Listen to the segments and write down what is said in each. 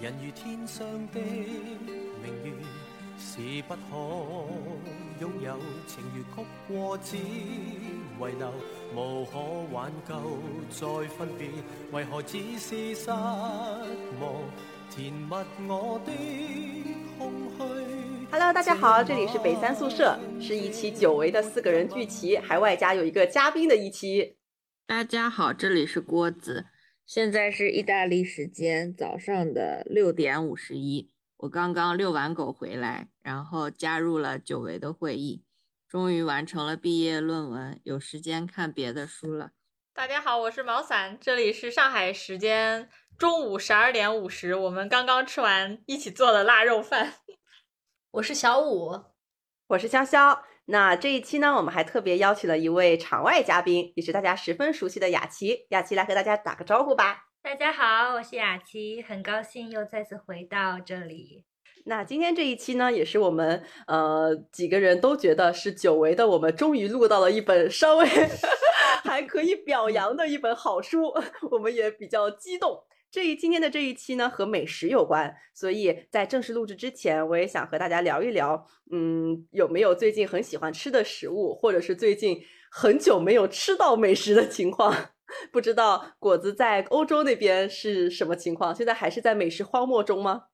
人如天上的明月，是不可拥有；情如曲过只遗留，无可挽救再分别。为何只是失望，填密我的空虚？Hello，大家好，这里是北三宿舍，是一期久违的四个人聚齐，还外加有一个嘉宾的一期。大家好，这里是郭子。现在是意大利时间早上的六点五十一，我刚刚遛完狗回来，然后加入了久违的会议，终于完成了毕业论文，有时间看别的书了。大家好，我是毛伞，这里是上海时间中午十二点五十，我们刚刚吃完一起做的腊肉饭。我是小五，我是潇潇。那这一期呢，我们还特别邀请了一位场外嘉宾，也是大家十分熟悉的雅琪。雅琪来和大家打个招呼吧。大家好，我是雅琪，很高兴又再次回到这里。那今天这一期呢，也是我们呃几个人都觉得是久违的，我们终于录到了一本稍微 还可以表扬的一本好书，我们也比较激动。这一今天的这一期呢，和美食有关，所以在正式录制之前，我也想和大家聊一聊，嗯，有没有最近很喜欢吃的食物，或者是最近很久没有吃到美食的情况？不知道果子在欧洲那边是什么情况？现在还是在美食荒漠中吗？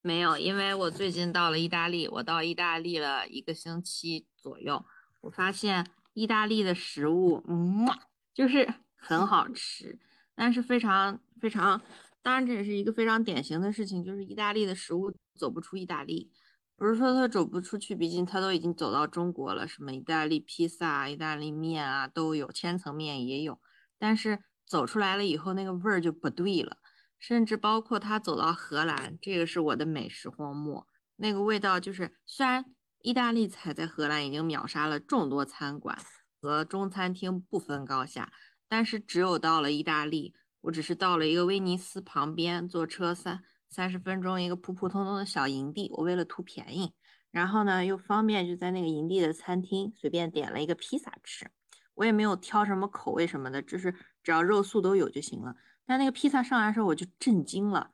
没有，因为我最近到了意大利，我到意大利了一个星期左右，我发现意大利的食物，嗯，就是很好吃。但是非常非常，当然这也是一个非常典型的事情，就是意大利的食物走不出意大利，不是说它走不出去，毕竟它都已经走到中国了，什么意大利披萨、意大利面啊都有，千层面也有，但是走出来了以后，那个味儿就不对了，甚至包括它走到荷兰，这个是我的美食荒漠，那个味道就是，虽然意大利菜在荷兰已经秒杀了众多餐馆和中餐厅不分高下。但是只有到了意大利，我只是到了一个威尼斯旁边，坐车三三十分钟一个普普通通的小营地。我为了图便宜，然后呢又方便，就在那个营地的餐厅随便点了一个披萨吃。我也没有挑什么口味什么的，就是只要肉素都有就行了。但那个披萨上来的时候我就震惊了，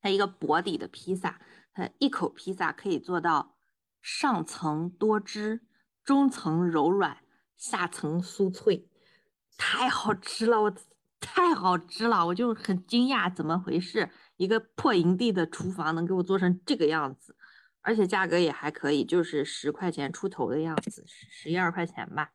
它一个薄底的披萨，它一口披萨可以做到上层多汁，中层柔软，下层酥脆。太好吃了，我太好吃了，我就很惊讶，怎么回事？一个破营地的厨房能给我做成这个样子，而且价格也还可以，就是十块钱出头的样子，十一二块钱吧。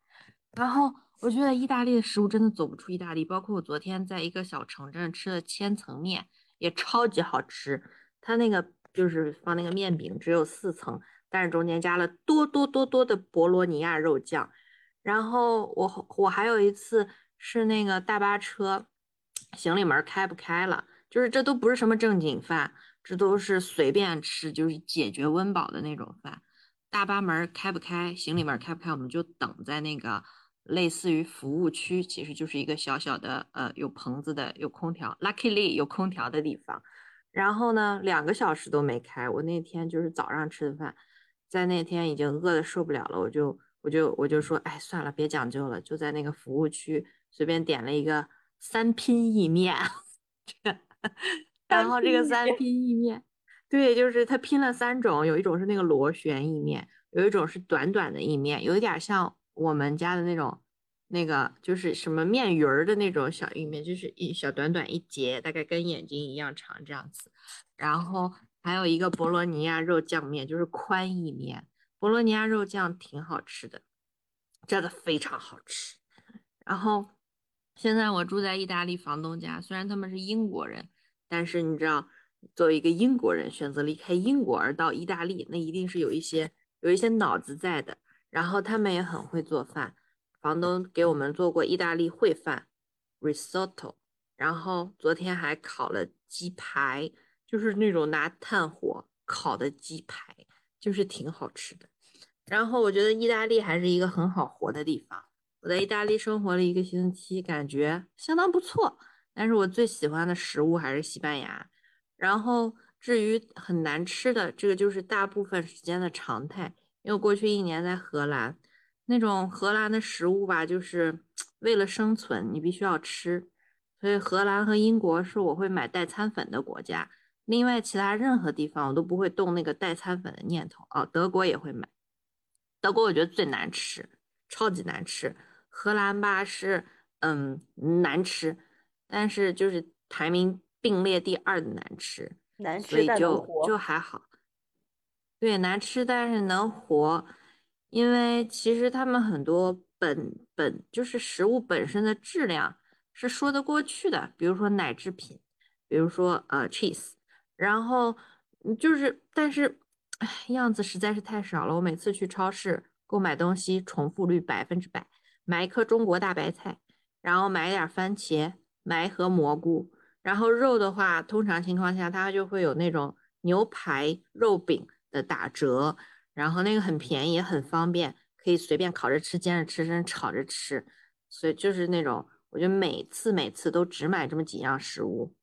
然后我觉得意大利的食物真的走不出意大利，包括我昨天在一个小城镇吃的千层面也超级好吃，它那个就是放那个面饼只有四层，但是中间加了多多多多的博罗尼亚肉酱。然后我我还有一次是那个大巴车行李门开不开了，就是这都不是什么正经饭，这都是随便吃，就是解决温饱的那种饭。大巴门开不开，行李门开不开，我们就等在那个类似于服务区，其实就是一个小小的呃有棚子的有空调，luckily 有空调的地方。然后呢，两个小时都没开。我那天就是早上吃的饭，在那天已经饿的受不了了，我就。我就我就说，哎，算了，别讲究了，就在那个服务区随便点了一个三拼意面，然后这个三拼意面，对，就是它拼了三种，有一种是那个螺旋意面，有一种是短短的意面，有一点像我们家的那种那个就是什么面鱼儿的那种小意面，就是一小短短一节，大概跟眼睛一样长这样子，然后还有一个博洛尼亚肉酱面，就是宽意面。博洛尼亚肉酱挺好吃的，真的非常好吃。然后现在我住在意大利房东家，虽然他们是英国人，但是你知道，作为一个英国人选择离开英国而到意大利，那一定是有一些有一些脑子在的。然后他们也很会做饭，房东给我们做过意大利烩饭 risotto，然后昨天还烤了鸡排，就是那种拿炭火烤的鸡排，就是挺好吃的。然后我觉得意大利还是一个很好活的地方。我在意大利生活了一个星期，感觉相当不错。但是我最喜欢的食物还是西班牙。然后至于很难吃的，这个就是大部分时间的常态。因为过去一年在荷兰，那种荷兰的食物吧，就是 为了生存，你必须要吃。所以荷兰和英国是我会买代餐粉的国家。另外，其他任何地方我都不会动那个代餐粉的念头。哦，德国也会买，德国我觉得最难吃，超级难吃。荷兰吧是嗯难吃，但是就是排名并列第二的难吃，难吃但能所以就活。就还好。对，难吃但是能活，因为其实他们很多本本就是食物本身的质量是说得过去的，比如说奶制品，比如说呃 cheese，然后嗯就是但是唉样子实在是太少了，我每次去超市购买东西重复率百分之百，买一颗中国大白菜，然后买点番茄，买一盒蘑菇，然后肉的话，通常情况下它就会有那种牛排肉饼的打折，然后那个很便宜，也很方便，可以随便烤着吃、煎着吃，甚至炒着吃。所以就是那种，我觉得每次每次都只买这么几样食物。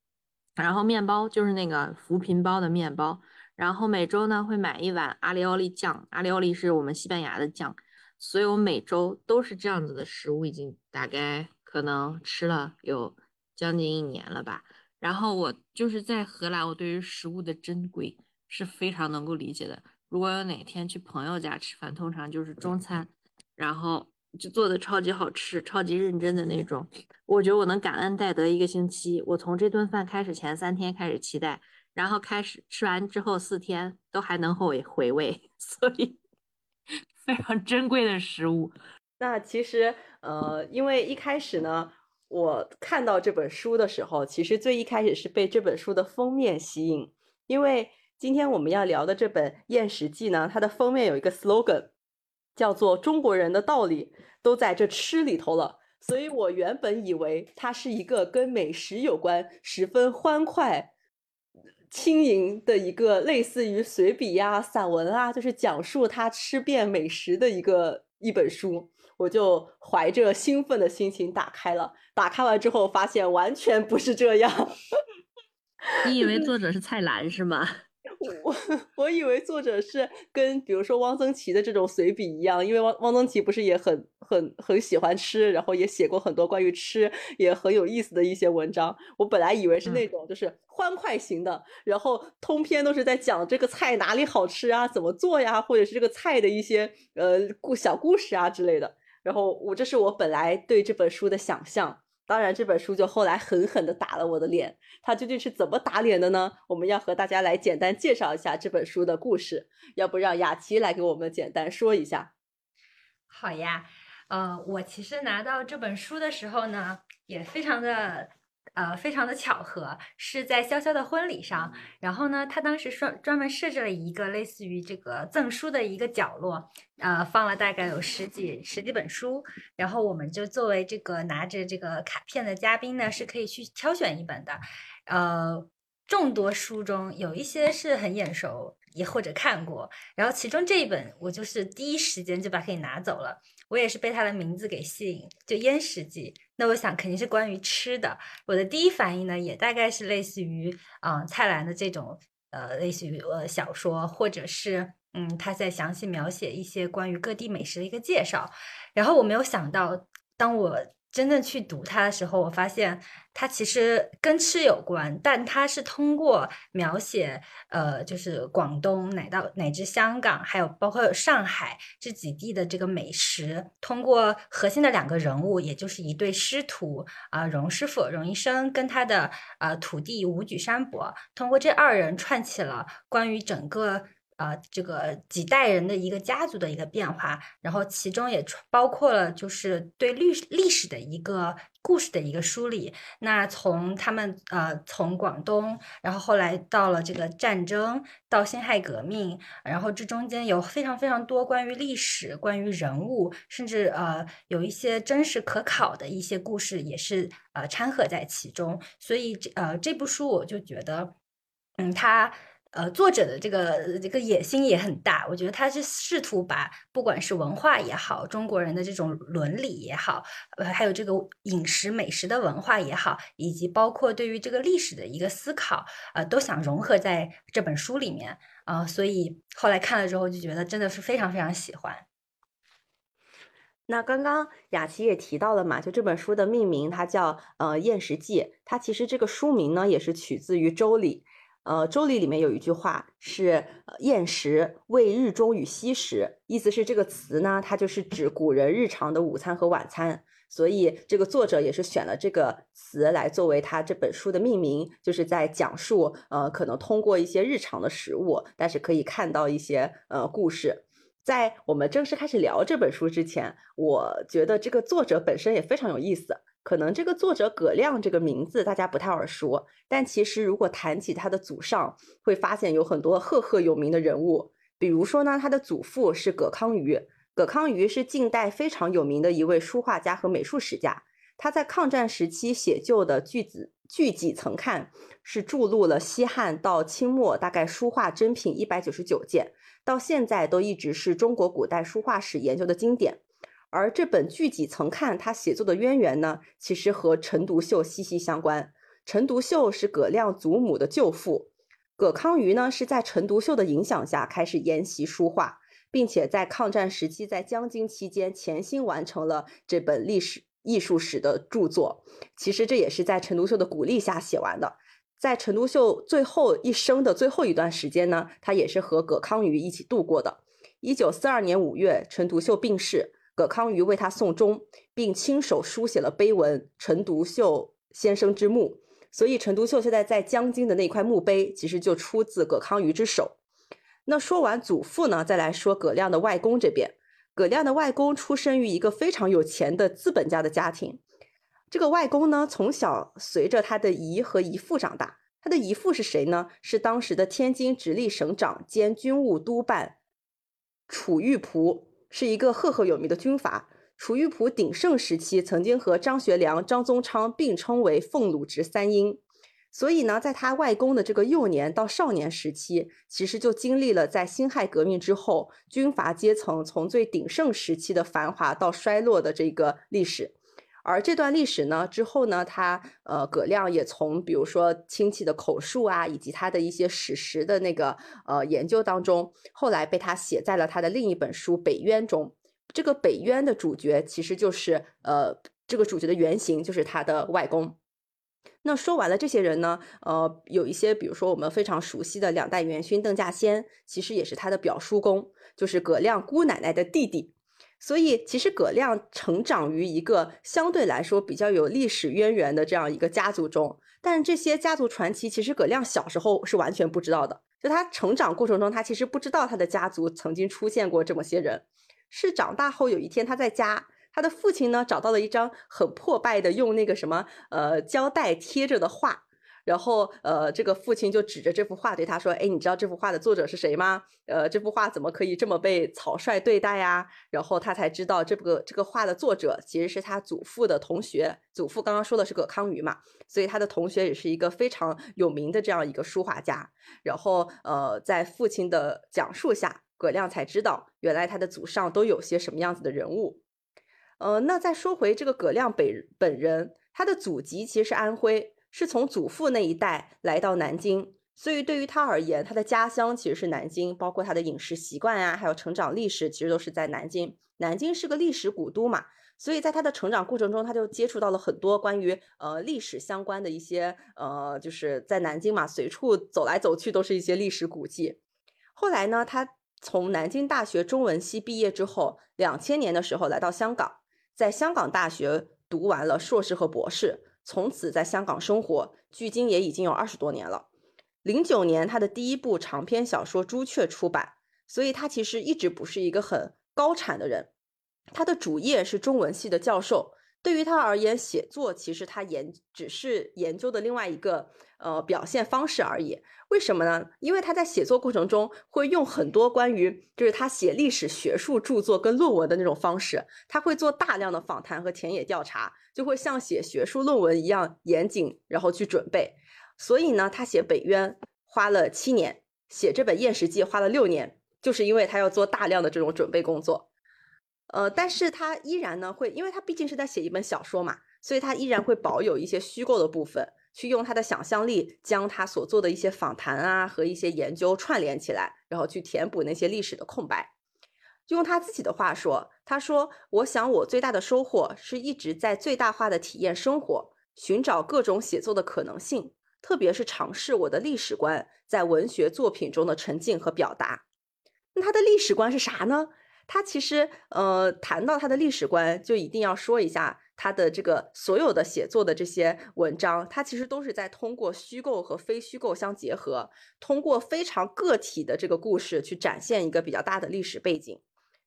然后面包就是那个扶贫包的面包，然后每周呢会买一碗阿里奥利酱，阿里奥利是我们西班牙的酱，所以我每周都是这样子的食物，已经大概可能吃了有将近一年了吧。然后我就是在荷兰，我对于食物的珍贵是非常能够理解的。如果有哪天去朋友家吃饭，通常就是中餐，然后就做的超级好吃、超级认真的那种。我觉得我能感恩戴德一个星期。我从这顿饭开始前三天开始期待，然后开始吃完之后四天都还能后回味，所以 非常珍贵的食物。那其实，呃，因为一开始呢，我看到这本书的时候，其实最一开始是被这本书的封面吸引，因为今天我们要聊的这本《厌食记》呢，它的封面有一个 slogan，叫做“中国人的道理都在这吃里头了”，所以我原本以为它是一个跟美食有关、十分欢快。轻盈的一个类似于随笔呀、散文啊，就是讲述他吃遍美食的一个一本书，我就怀着兴奋的心情打开了。打开完之后，发现完全不是这样。你以为 作者是蔡澜是吗？我 我以为作者是跟比如说汪曾祺的这种随笔一样，因为汪汪曾祺不是也很很很喜欢吃，然后也写过很多关于吃也很有意思的一些文章。我本来以为是那种就是欢快型的，然后通篇都是在讲这个菜哪里好吃啊，怎么做呀，或者是这个菜的一些呃故小故事啊之类的。然后我这是我本来对这本书的想象。当然，这本书就后来狠狠地打了我的脸。它究竟是怎么打脸的呢？我们要和大家来简单介绍一下这本书的故事。要不让雅琪来给我们简单说一下？好呀，呃，我其实拿到这本书的时候呢，也非常的。呃，非常的巧合，是在潇潇的婚礼上。然后呢，他当时专专门设置了一个类似于这个赠书的一个角落，呃，放了大概有十几十几本书。然后我们就作为这个拿着这个卡片的嘉宾呢，是可以去挑选一本的。呃，众多书中有一些是很眼熟，也或者看过。然后其中这一本，我就是第一时间就把它给拿走了。我也是被它的名字给吸引，就《燕食记》。那我想肯定是关于吃的。我的第一反应呢，也大概是类似于啊蔡澜的这种呃，类似于呃小说，或者是嗯他在详细描写一些关于各地美食的一个介绍。然后我没有想到，当我真正去读它的时候，我发现它其实跟吃有关，但它是通过描写，呃，就是广东乃到乃至香港，还有包括上海这几地的这个美食，通过核心的两个人物，也就是一对师徒啊，荣师傅荣医生跟他的呃徒弟武举山伯，通过这二人串起了关于整个。呃，这个几代人的一个家族的一个变化，然后其中也包括了就是对历历史的一个故事的一个梳理。那从他们呃从广东，然后后来到了这个战争，到辛亥革命，然后这中间有非常非常多关于历史、关于人物，甚至呃有一些真实可考的一些故事，也是呃掺和在其中。所以这呃这部书我就觉得，嗯，它。呃，作者的这个这个野心也很大，我觉得他是试图把不管是文化也好，中国人的这种伦理也好，呃，还有这个饮食美食的文化也好，以及包括对于这个历史的一个思考，呃，都想融合在这本书里面啊，所以后来看了之后就觉得真的是非常非常喜欢。那刚刚雅琪也提到了嘛，就这本书的命名，它叫呃《厌食记》，它其实这个书名呢也是取自于《周礼》。呃，《周礼》里面有一句话是“厌食谓日中与夕食”，意思是这个词呢，它就是指古人日常的午餐和晚餐。所以这个作者也是选了这个词来作为他这本书的命名，就是在讲述呃，可能通过一些日常的食物，但是可以看到一些呃故事。在我们正式开始聊这本书之前，我觉得这个作者本身也非常有意思。可能这个作者葛亮这个名字大家不太耳熟，但其实如果谈起他的祖上，会发现有很多赫赫有名的人物。比如说呢，他的祖父是葛康瑜。葛康瑜是近代非常有名的一位书画家和美术史家。他在抗战时期写就的《句子巨几曾看》是注录了西汉到清末大概书画珍品一百九十九件，到现在都一直是中国古代书画史研究的经典。而这本《句几曾看》他写作的渊源呢，其实和陈独秀息息相关。陈独秀是葛亮祖母的舅父，葛康瑜呢是在陈独秀的影响下开始研习书画。并且在抗战时期，在江津期间，潜心完成了这本历史艺术史的著作。其实这也是在陈独秀的鼓励下写完的。在陈独秀最后一生的最后一段时间呢，他也是和葛康瑜一起度过的。一九四二年五月，陈独秀病逝，葛康瑜为他送终，并亲手书写了碑文“陈独秀先生之墓”。所以，陈独秀现在在江津的那块墓碑，其实就出自葛康瑜之手。那说完祖父呢，再来说葛亮的外公这边。葛亮的外公出生于一个非常有钱的资本家的家庭。这个外公呢，从小随着他的姨和姨父长大。他的姨父是谁呢？是当时的天津直隶省长兼军务督办楚玉璞，是一个赫赫有名的军阀。楚玉璞鼎盛时期，曾经和张学良、张宗昌并称为奉鲁直三英。所以呢，在他外公的这个幼年到少年时期，其实就经历了在辛亥革命之后，军阀阶层从最鼎盛时期的繁华到衰落的这个历史。而这段历史呢，之后呢，他呃葛亮也从比如说亲戚的口述啊，以及他的一些史实的那个呃研究当中，后来被他写在了他的另一本书《北渊》中。这个《北渊》的主角其实就是呃这个主角的原型就是他的外公。那说完了这些人呢，呃，有一些，比如说我们非常熟悉的两代元勋邓稼先，其实也是他的表叔公，就是葛亮姑奶奶的弟弟。所以，其实葛亮成长于一个相对来说比较有历史渊源的这样一个家族中。但这些家族传奇，其实葛亮小时候是完全不知道的。就他成长过程中，他其实不知道他的家族曾经出现过这么些人，是长大后有一天他在家。他的父亲呢，找到了一张很破败的用那个什么呃胶带贴着的画，然后呃这个父亲就指着这幅画对他说：“哎，你知道这幅画的作者是谁吗？呃，这幅画怎么可以这么被草率对待呀？”然后他才知道这个这个画的作者其实是他祖父的同学，祖父刚刚说的是葛康瑜嘛，所以他的同学也是一个非常有名的这样一个书画家。然后呃在父亲的讲述下，葛亮才知道原来他的祖上都有些什么样子的人物。呃，那再说回这个葛亮本本人，他的祖籍其实是安徽，是从祖父那一代来到南京，所以对于他而言，他的家乡其实是南京，包括他的饮食习惯啊，还有成长历史，其实都是在南京。南京是个历史古都嘛，所以在他的成长过程中，他就接触到了很多关于呃历史相关的一些呃，就是在南京嘛，随处走来走去都是一些历史古迹。后来呢，他从南京大学中文系毕业之后，两千年的时候来到香港。在香港大学读完了硕士和博士，从此在香港生活，距今也已经有二十多年了。零九年，他的第一部长篇小说《朱雀》出版，所以他其实一直不是一个很高产的人。他的主业是中文系的教授。对于他而言，写作其实他研只是研究的另外一个呃表现方式而已。为什么呢？因为他在写作过程中会用很多关于就是他写历史学术著作跟论文的那种方式，他会做大量的访谈和田野调查，就会像写学术论文一样严谨，然后去准备。所以呢，他写《北渊》花了七年，写这本《验石记》花了六年，就是因为他要做大量的这种准备工作。呃，但是他依然呢会，因为他毕竟是在写一本小说嘛，所以他依然会保有一些虚构的部分，去用他的想象力将他所做的一些访谈啊和一些研究串联起来，然后去填补那些历史的空白。用他自己的话说，他说：“我想我最大的收获是一直在最大化的体验生活，寻找各种写作的可能性，特别是尝试我的历史观在文学作品中的沉浸和表达。那他的历史观是啥呢？他其实呃谈到他的历史观，就一定要说一下他的这个所有的写作的这些文章，他其实都是在通过虚构和非虚构相结合，通过非常个体的这个故事去展现一个比较大的历史背景。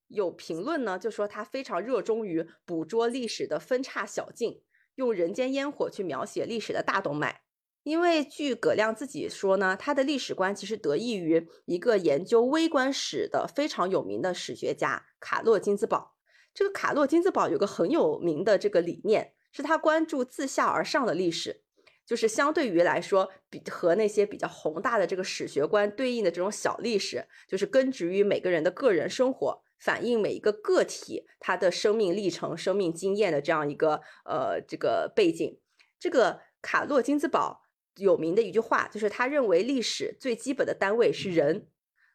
有评论呢就说他非常热衷于捕捉历史的分叉小径，用人间烟火去描写历史的大动脉。因为据葛亮自己说呢，他的历史观其实得益于一个研究微观史的非常有名的史学家卡洛金兹堡。这个卡洛金兹堡有个很有名的这个理念，是他关注自下而上的历史，就是相对于来说，比和那些比较宏大的这个史学观对应的这种小历史，就是根植于每个人的个人生活，反映每一个个体他的生命历程、生命经验的这样一个呃这个背景。这个卡洛金兹堡。有名的一句话就是，他认为历史最基本的单位是人，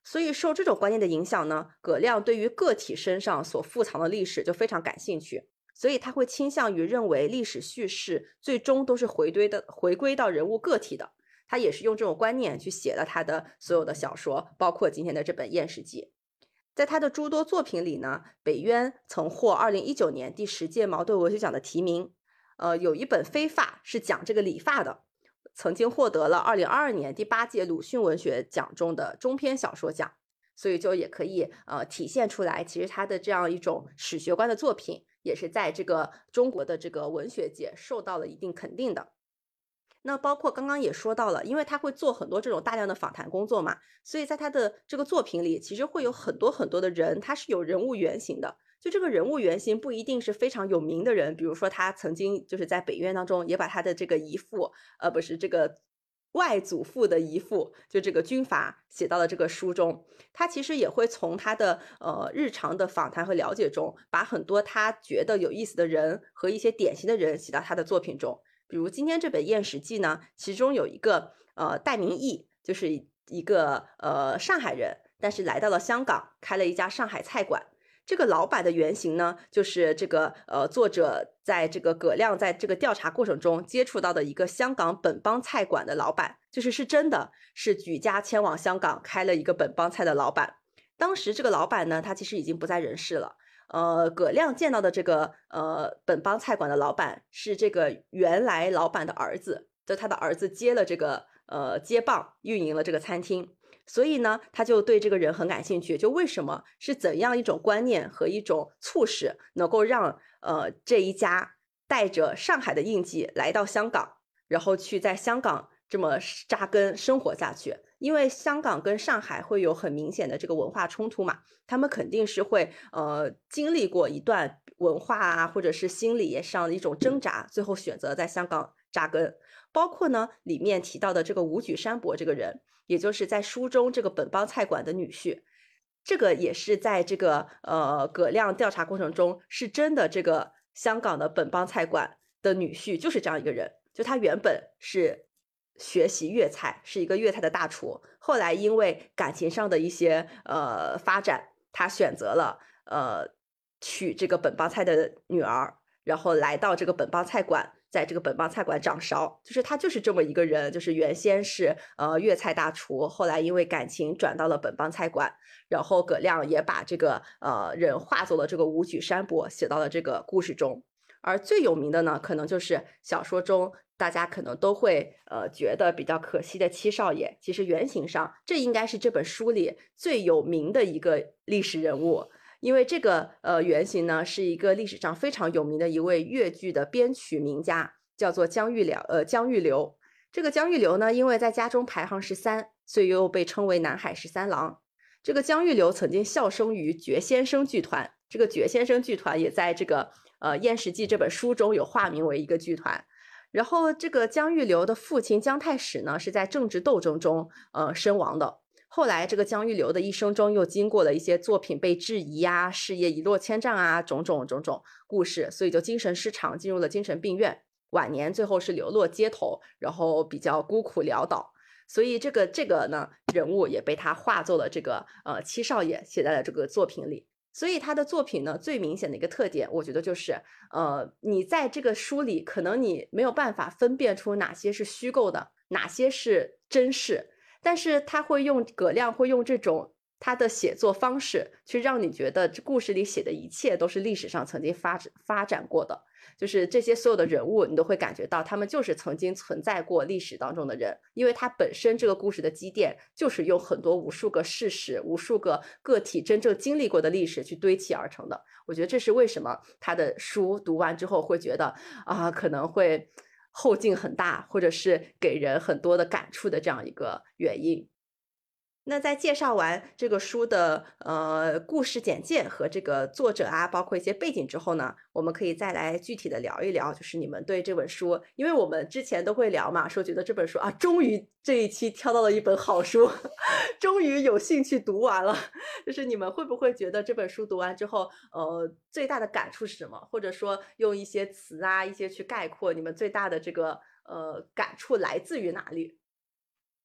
所以受这种观念的影响呢，葛亮对于个体身上所富藏的历史就非常感兴趣，所以他会倾向于认为历史叙事最终都是回归的回归到人物个体的。他也是用这种观念去写了他的所有的小说，包括今天的这本《燕史记》。在他的诸多作品里呢，北渊曾获二零一九年第十届茅盾文学奖的提名，呃，有一本《飞发》是讲这个理发的。曾经获得了二零二二年第八届鲁迅文学奖中的中篇小说奖，所以就也可以呃体现出来，其实他的这样一种史学观的作品，也是在这个中国的这个文学界受到了一定肯定的。那包括刚刚也说到了，因为他会做很多这种大量的访谈工作嘛，所以在他的这个作品里，其实会有很多很多的人，他是有人物原型的。就这个人物原型不一定是非常有名的人，比如说他曾经就是在北院当中也把他的这个姨父，呃，不是这个外祖父的姨父，就这个军阀写到了这个书中。他其实也会从他的呃日常的访谈和了解中，把很多他觉得有意思的人和一些典型的人写到他的作品中。比如今天这本《燕史记》呢，其中有一个呃戴明义，就是一个呃上海人，但是来到了香港，开了一家上海菜馆。这个老板的原型呢，就是这个呃，作者在这个葛亮在这个调查过程中接触到的一个香港本帮菜馆的老板，就是是真的是举家迁往香港开了一个本帮菜的老板。当时这个老板呢，他其实已经不在人世了。呃，葛亮见到的这个呃本帮菜馆的老板是这个原来老板的儿子，就他的儿子接了这个呃接棒运营了这个餐厅。所以呢，他就对这个人很感兴趣。就为什么是怎样一种观念和一种促使，能够让呃这一家带着上海的印记来到香港，然后去在香港这么扎根生活下去？因为香港跟上海会有很明显的这个文化冲突嘛，他们肯定是会呃经历过一段文化啊，或者是心理上的一种挣扎，最后选择在香港扎根。包括呢里面提到的这个武举山伯这个人。也就是在书中这个本帮菜馆的女婿，这个也是在这个呃葛亮调查过程中是真的。这个香港的本帮菜馆的女婿就是这样一个人，就他原本是学习粤菜，是一个粤菜的大厨，后来因为感情上的一些呃发展，他选择了呃娶这个本帮菜的女儿，然后来到这个本帮菜馆。在这个本帮菜馆掌勺，就是他就是这么一个人，就是原先是呃粤菜大厨，后来因为感情转到了本帮菜馆，然后葛亮也把这个呃人化作了这个武举山伯，写到了这个故事中。而最有名的呢，可能就是小说中大家可能都会呃觉得比较可惜的七少爷。其实原型上，这应该是这本书里最有名的一个历史人物。因为这个呃原型呢，是一个历史上非常有名的一位越剧的编曲名家，叫做姜玉了呃姜玉流。这个姜玉流呢，因为在家中排行十三，所以又被称为南海十三郎。这个姜玉流曾经效生于绝先生剧团，这个绝先生剧团也在这个呃《燕食记》这本书中有化名为一个剧团。然后这个姜玉流的父亲姜太史呢，是在政治斗争中呃身亡的。后来，这个江玉流的一生中又经过了一些作品被质疑呀，事业一落千丈啊，种种种种故事，所以就精神失常，进入了精神病院。晚年最后是流落街头，然后比较孤苦潦倒。所以这个这个呢，人物也被他化作了这个呃七少爷，写在了这个作品里。所以他的作品呢，最明显的一个特点，我觉得就是呃，你在这个书里，可能你没有办法分辨出哪些是虚构的，哪些是真事，但是他会用葛亮会用这种他的写作方式去让你觉得这故事里写的一切都是历史上曾经发展发展过的。就是这些所有的人物，你都会感觉到他们就是曾经存在过历史当中的人，因为他本身这个故事的积淀就是用很多无数个事实、无数个个体真正经历过的历史去堆砌而成的。我觉得这是为什么他的书读完之后会觉得啊，可能会后劲很大，或者是给人很多的感触的这样一个原因。那在介绍完这个书的呃故事简介和这个作者啊，包括一些背景之后呢，我们可以再来具体的聊一聊，就是你们对这本书，因为我们之前都会聊嘛，说觉得这本书啊，终于这一期挑到了一本好书，终于有兴趣读完了。就是你们会不会觉得这本书读完之后，呃，最大的感触是什么？或者说用一些词啊，一些去概括你们最大的这个呃感触来自于哪里？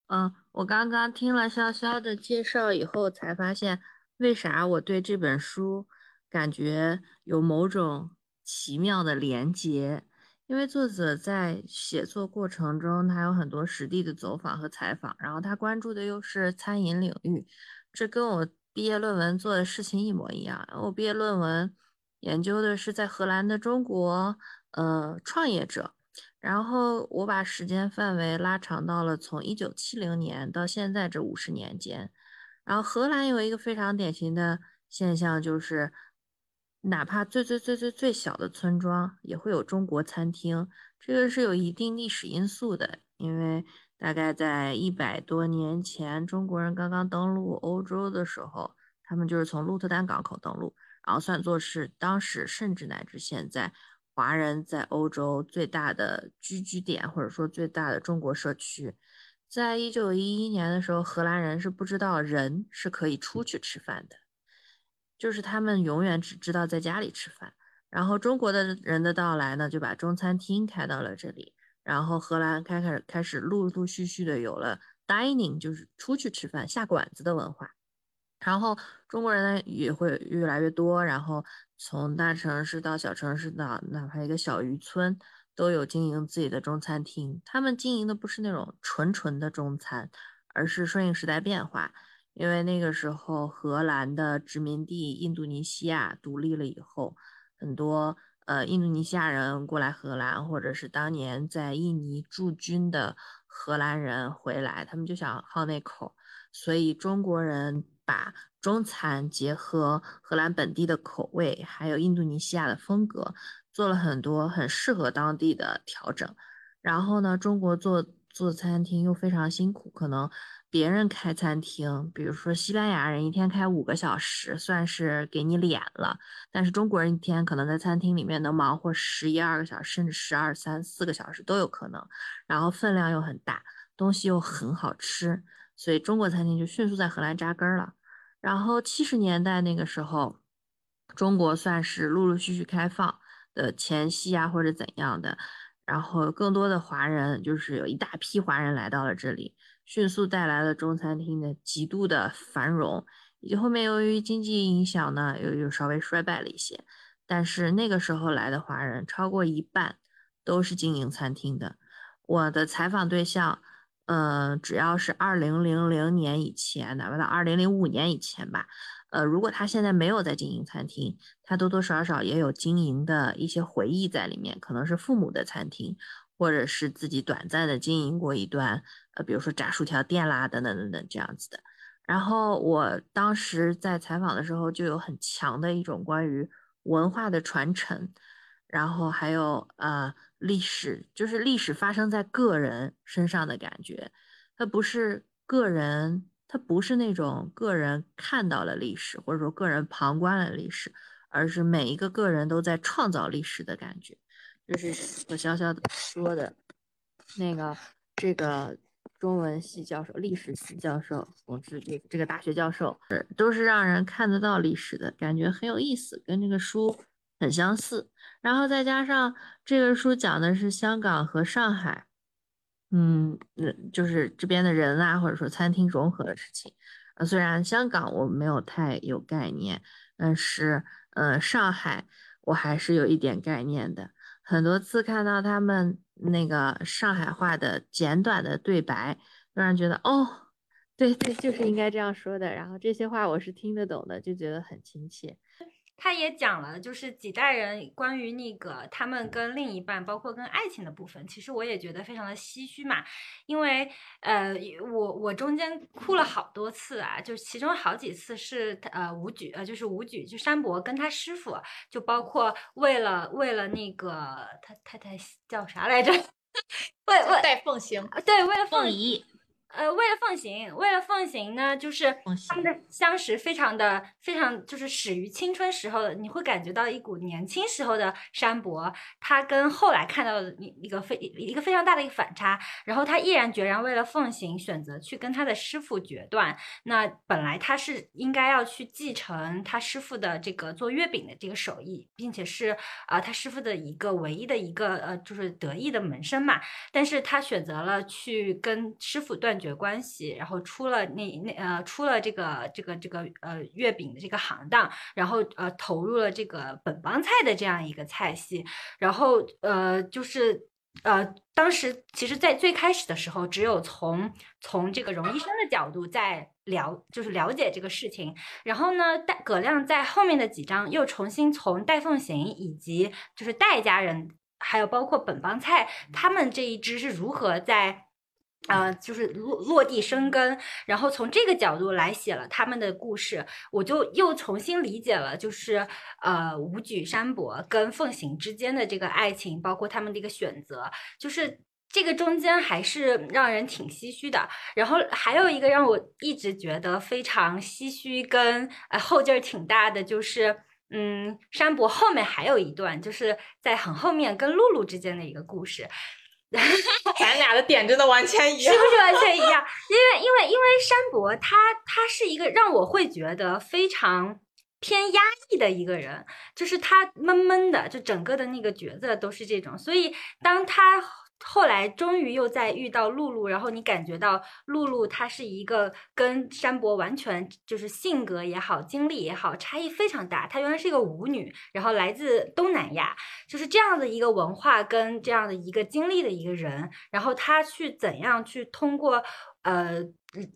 嗯，我刚刚听了潇潇的介绍以后，才发现为啥我对这本书感觉有某种奇妙的连结。因为作者在写作过程中，他有很多实地的走访和采访，然后他关注的又是餐饮领域，这跟我毕业论文做的事情一模一样。我毕业论文研究的是在荷兰的中国呃创业者。然后我把时间范围拉长到了从一九七零年到现在这五十年间，然后荷兰有一个非常典型的现象，就是哪怕最最最最最小的村庄也会有中国餐厅，这个是有一定历史因素的，因为大概在一百多年前，中国人刚刚登陆欧洲的时候，他们就是从鹿特丹港口登陆，然后算作是当时甚至乃至现在。华人在欧洲最大的聚居点，或者说最大的中国社区，在一九一一年的时候，荷兰人是不知道人是可以出去吃饭的，就是他们永远只知道在家里吃饭。然后中国的人的到来呢，就把中餐厅开到了这里，然后荷兰开始开始陆陆续续的有了 dining，就是出去吃饭下馆子的文化。然后中国人呢也会越来越多，然后从大城市到小城市到哪怕一个小渔村，都有经营自己的中餐厅。他们经营的不是那种纯纯的中餐，而是顺应时代变化。因为那个时候荷兰的殖民地印度尼西亚独立了以后，很多呃印度尼西亚人过来荷兰，或者是当年在印尼驻军的荷兰人回来，他们就想好那口，所以中国人。把中餐结合荷兰本地的口味，还有印度尼西亚的风格，做了很多很适合当地的调整。然后呢，中国做做餐厅又非常辛苦，可能别人开餐厅，比如说西班牙人一天开五个小时，算是给你脸了。但是中国人一天可能在餐厅里面能忙活十一二个小时，甚至十二三四个小时都有可能。然后分量又很大，东西又很好吃。所以中国餐厅就迅速在荷兰扎根了。然后七十年代那个时候，中国算是陆陆续续开放的前夕啊，或者怎样的。然后更多的华人，就是有一大批华人来到了这里，迅速带来了中餐厅的极度的繁荣。以及后面由于经济影响呢，又又稍微衰败了一些。但是那个时候来的华人超过一半都是经营餐厅的。我的采访对象。嗯，只要是二零零零年以前，哪怕到二零零五年以前吧，呃，如果他现在没有在经营餐厅，他多多少少也有经营的一些回忆在里面，可能是父母的餐厅，或者是自己短暂的经营过一段，呃，比如说炸薯条店啦，等等等等这样子的。然后我当时在采访的时候，就有很强的一种关于文化的传承，然后还有呃。历史就是历史发生在个人身上的感觉，它不是个人，它不是那种个人看到了历史，或者说个人旁观了历史，而是每一个个人都在创造历史的感觉。就是我小小的说的，那个这个中文系教授、历史系教授，我是这个这个大学教授，都是让人看得到历史的感觉，很有意思，跟这个书很相似。然后再加上这个书讲的是香港和上海，嗯，就是这边的人啊，或者说餐厅融合的事情。呃，虽然香港我没有太有概念，但是呃，上海我还是有一点概念的。很多次看到他们那个上海话的简短的对白，让人觉得哦，对对，就是应该这样说的。然后这些话我是听得懂的，就觉得很亲切。他也讲了，就是几代人关于那个他们跟另一半，包括跟爱情的部分，其实我也觉得非常的唏嘘嘛，因为呃，我我中间哭了好多次啊，就其中好几次是呃武举呃就是武举就山伯跟他师傅，就包括为了为了那个他太太叫啥来着？为为带凤行，对，为了凤仪。呃，为了奉行，为了奉行呢，就是他们的相识非常的非常，就是始于青春时候的，你会感觉到一股年轻时候的山伯，他跟后来看到的一一个非一个非常大的一个反差，然后他毅然决然为了奉行，选择去跟他的师傅决断。那本来他是应该要去继承他师傅的这个做月饼的这个手艺，并且是啊他师傅的一个唯一的一个呃就是得意的门生嘛，但是他选择了去跟师傅断。绝关系，然后出了那那呃出了这个这个这个呃月饼的这个行当，然后呃投入了这个本帮菜的这样一个菜系，然后呃就是呃当时其实，在最开始的时候，只有从从这个荣医生的角度在了就是了解这个事情，然后呢戴葛亮在后面的几章又重新从戴凤行以及就是戴家人，还有包括本帮菜他们这一支是如何在。啊，就是落落地生根，然后从这个角度来写了他们的故事，我就又重新理解了，就是呃，武举山伯跟凤行之间的这个爱情，包括他们的一个选择，就是这个中间还是让人挺唏嘘的。然后还有一个让我一直觉得非常唏嘘跟呃后劲儿挺大的，就是嗯，山伯后面还有一段，就是在很后面跟露露之间的一个故事。咱俩的点真的完全一样，是不是完全一样？因为因为因为山伯他他是一个让我会觉得非常偏压抑的一个人，就是他闷闷的，就整个的那个角色都是这种，所以当他。后来终于又在遇到露露，然后你感觉到露露她是一个跟山伯完全就是性格也好、经历也好差异非常大。她原来是一个舞女，然后来自东南亚，就是这样的一个文化跟这样的一个经历的一个人，然后她去怎样去通过呃。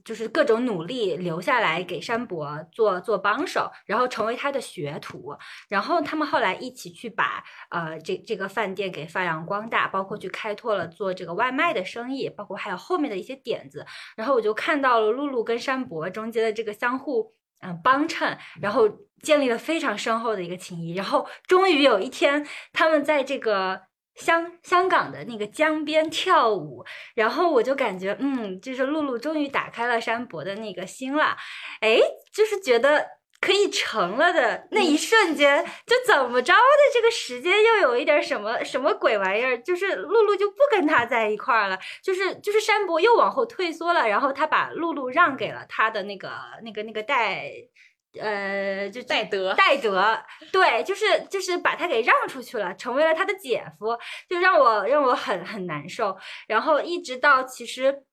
就是各种努力留下来给山伯做做帮手，然后成为他的学徒，然后他们后来一起去把呃这这个饭店给发扬光大，包括去开拓了做这个外卖的生意，包括还有后面的一些点子。然后我就看到了露露跟山伯中间的这个相互嗯帮衬，然后建立了非常深厚的一个情谊。然后终于有一天，他们在这个。香香港的那个江边跳舞，然后我就感觉，嗯，就是露露终于打开了山伯的那个心了，哎，就是觉得可以成了的那一瞬间，就怎么着的这个时间又有一点什么什么鬼玩意儿，就是露露就不跟他在一块儿了，就是就是山伯又往后退缩了，然后他把露露让给了他的那个那个那个带。呃，就戴德，戴德，对，就是就是把他给让出去了，成为了他的姐夫，就让我让我很很难受。然后一直到其实。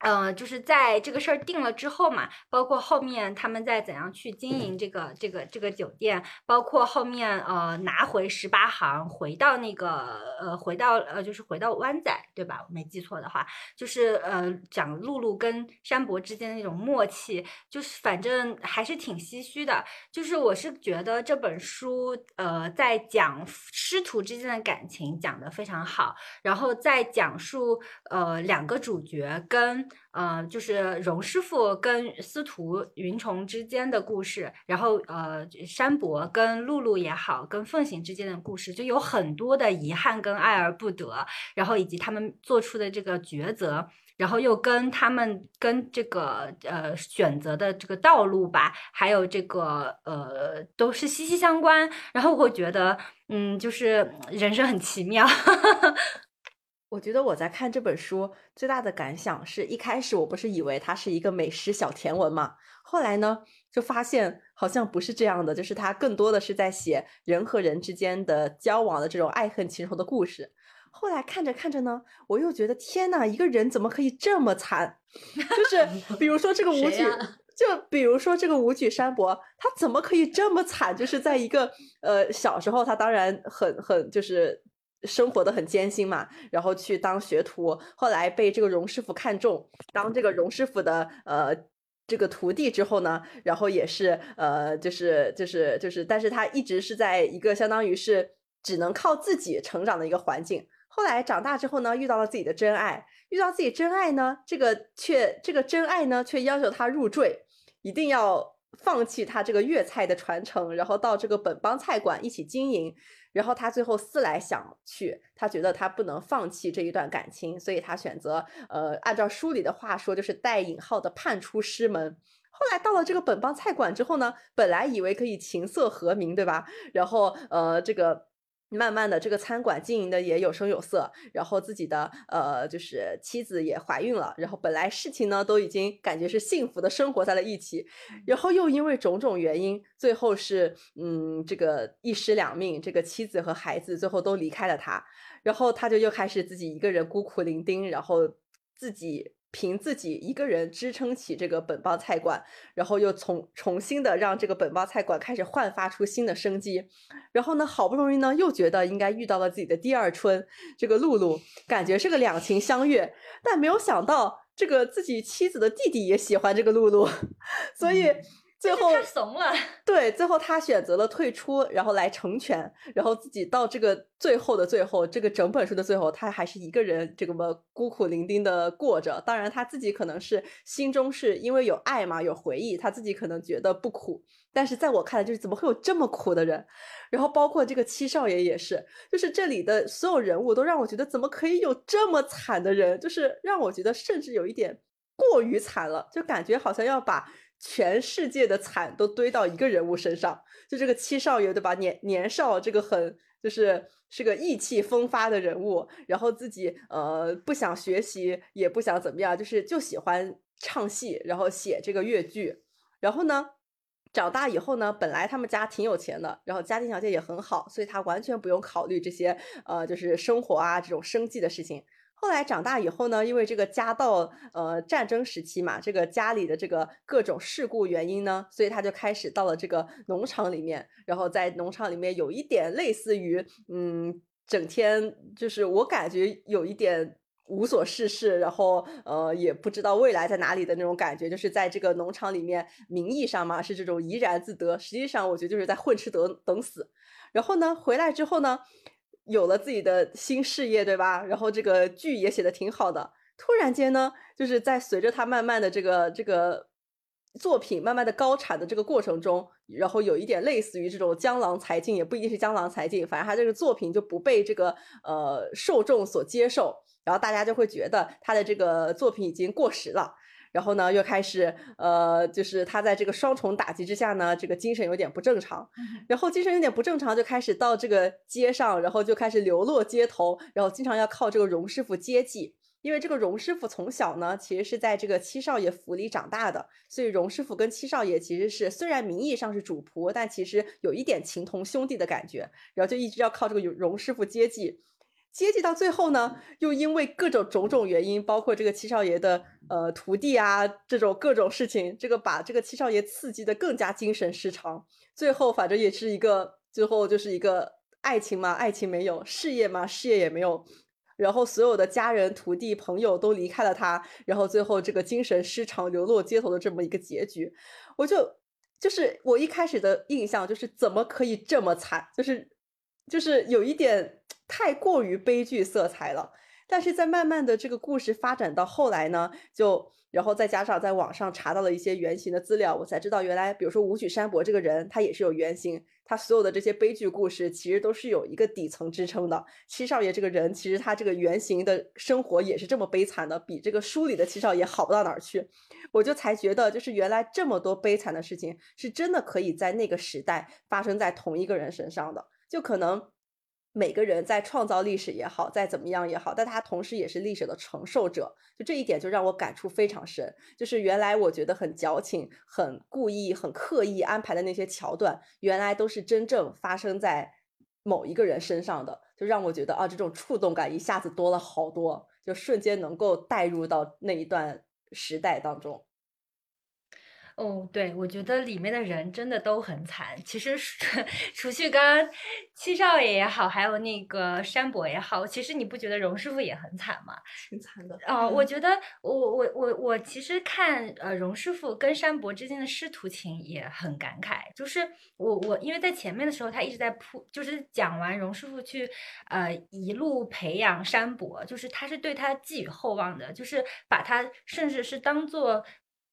呃，就是在这个事儿定了之后嘛，包括后面他们在怎样去经营这个这个这个酒店，包括后面呃拿回十八行，回到那个呃回到呃就是回到湾仔，对吧？我没记错的话，就是呃讲露露跟山伯之间的那种默契，就是反正还是挺唏嘘的。就是我是觉得这本书呃在讲师徒之间的感情讲得非常好，然后在讲述呃两个主角跟。呃，就是荣师傅跟司徒云虫之间的故事，然后呃，山伯跟露露也好，跟凤行之间的故事，就有很多的遗憾跟爱而不得，然后以及他们做出的这个抉择，然后又跟他们跟这个呃选择的这个道路吧，还有这个呃，都是息息相关。然后我会觉得，嗯，就是人生很奇妙。我觉得我在看这本书最大的感想是一开始我不是以为它是一个美食小甜文嘛，后来呢就发现好像不是这样的，就是它更多的是在写人和人之间的交往的这种爱恨情仇的故事。后来看着看着呢，我又觉得天呐，一个人怎么可以这么惨？就是 比如说这个武举，就比如说这个武举山伯，他怎么可以这么惨？就是在一个呃小时候，他当然很很就是。生活的很艰辛嘛，然后去当学徒，后来被这个荣师傅看中，当这个荣师傅的呃这个徒弟之后呢，然后也是呃就是就是就是，但是他一直是在一个相当于是只能靠自己成长的一个环境。后来长大之后呢，遇到了自己的真爱，遇到自己真爱呢，这个却这个真爱呢却要求他入赘，一定要放弃他这个粤菜的传承，然后到这个本帮菜馆一起经营。然后他最后思来想去，他觉得他不能放弃这一段感情，所以他选择呃，按照书里的话说，就是带引号的叛出师门。后来到了这个本帮菜馆之后呢，本来以为可以琴瑟和鸣，对吧？然后呃，这个。慢慢的，这个餐馆经营的也有声有色，然后自己的呃，就是妻子也怀孕了，然后本来事情呢都已经感觉是幸福的生活在了一起，然后又因为种种原因，最后是嗯，这个一尸两命，这个妻子和孩子最后都离开了他，然后他就又开始自己一个人孤苦伶仃，然后自己。凭自己一个人支撑起这个本帮菜馆，然后又重重新的让这个本帮菜馆开始焕发出新的生机，然后呢，好不容易呢又觉得应该遇到了自己的第二春，这个露露感觉是个两情相悦，但没有想到这个自己妻子的弟弟也喜欢这个露露，所以。最后他怂了，对，最后他选择了退出，然后来成全，然后自己到这个最后的最后，这个整本书的最后，他还是一个人这个么孤苦伶仃的过着。当然他自己可能是心中是因为有爱嘛，有回忆，他自己可能觉得不苦。但是在我看来，就是怎么会有这么苦的人？然后包括这个七少爷也是，就是这里的所有人物都让我觉得怎么可以有这么惨的人？就是让我觉得甚至有一点过于惨了，就感觉好像要把。全世界的惨都堆到一个人物身上，就这个七少爷对吧？年年少这个很就是是个意气风发的人物，然后自己呃不想学习，也不想怎么样，就是就喜欢唱戏，然后写这个越剧。然后呢，长大以后呢，本来他们家挺有钱的，然后家庭条件也很好，所以他完全不用考虑这些呃就是生活啊这种生计的事情。后来长大以后呢，因为这个家道，呃，战争时期嘛，这个家里的这个各种事故原因呢，所以他就开始到了这个农场里面，然后在农场里面有一点类似于，嗯，整天就是我感觉有一点无所事事，然后呃，也不知道未来在哪里的那种感觉，就是在这个农场里面，名义上嘛是这种怡然自得，实际上我觉得就是在混吃等等死。然后呢，回来之后呢。有了自己的新事业，对吧？然后这个剧也写的挺好的。突然间呢，就是在随着他慢慢的这个这个作品慢慢的高产的这个过程中，然后有一点类似于这种江郎才尽，也不一定是江郎才尽，反正他这个作品就不被这个呃受众所接受，然后大家就会觉得他的这个作品已经过时了。然后呢，又开始呃，就是他在这个双重打击之下呢，这个精神有点不正常。然后精神有点不正常，就开始到这个街上，然后就开始流落街头，然后经常要靠这个荣师傅接济。因为这个荣师傅从小呢，其实是在这个七少爷府里长大的，所以荣师傅跟七少爷其实是虽然名义上是主仆，但其实有一点情同兄弟的感觉。然后就一直要靠这个荣师傅接济。接济到最后呢，又因为各种种种原因，包括这个七少爷的呃徒弟啊，这种各种事情，这个把这个七少爷刺激的更加精神失常。最后反正也是一个，最后就是一个爱情嘛，爱情没有；事业嘛，事业也没有。然后所有的家人、徒弟、朋友都离开了他，然后最后这个精神失常、流落街头的这么一个结局，我就就是我一开始的印象就是怎么可以这么惨，就是就是有一点。太过于悲剧色彩了，但是在慢慢的这个故事发展到后来呢，就然后再加上在网上查到了一些原型的资料，我才知道原来，比如说武曲山伯这个人，他也是有原型，他所有的这些悲剧故事其实都是有一个底层支撑的。七少爷这个人，其实他这个原型的生活也是这么悲惨的，比这个书里的七少爷好不到哪儿去。我就才觉得，就是原来这么多悲惨的事情，是真的可以在那个时代发生在同一个人身上的，就可能。每个人在创造历史也好，再怎么样也好，但他同时也是历史的承受者。就这一点，就让我感触非常深。就是原来我觉得很矫情、很故意、很刻意安排的那些桥段，原来都是真正发生在某一个人身上的，就让我觉得啊，这种触动感一下子多了好多，就瞬间能够带入到那一段时代当中。哦，对，我觉得里面的人真的都很惨。其实除 除去刚刚七少爷也好，还有那个山伯也好，其实你不觉得荣师傅也很惨吗？挺惨的。哦，我觉得我我我我其实看呃荣师傅跟山伯之间的师徒情也很感慨，就是我我因为在前面的时候他一直在铺，就是讲完荣师傅去呃一路培养山伯，就是他是对他寄予厚望的，就是把他甚至是当做。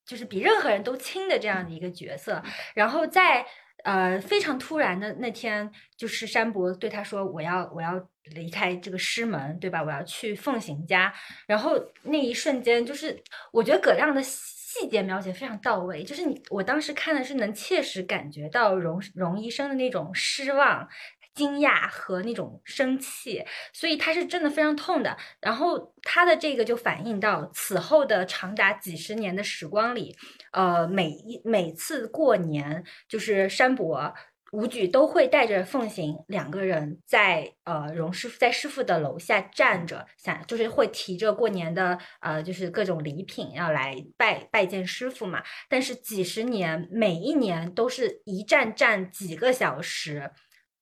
就是比任何人都亲的这样的一个角色，然后在呃非常突然的那天，就是山伯对他说：“我要我要离开这个师门，对吧？我要去奉行家。”然后那一瞬间，就是我觉得葛亮的细节描写非常到位，就是你我当时看的是能切实感觉到荣荣医生的那种失望。惊讶和那种生气，所以他是真的非常痛的。然后他的这个就反映到此后的长达几十年的时光里，呃，每一每次过年，就是山伯、吴举都会带着奉行两个人在呃荣师傅在师傅的楼下站着，想就是会提着过年的呃就是各种礼品要来拜拜见师傅嘛。但是几十年，每一年都是一站站几个小时。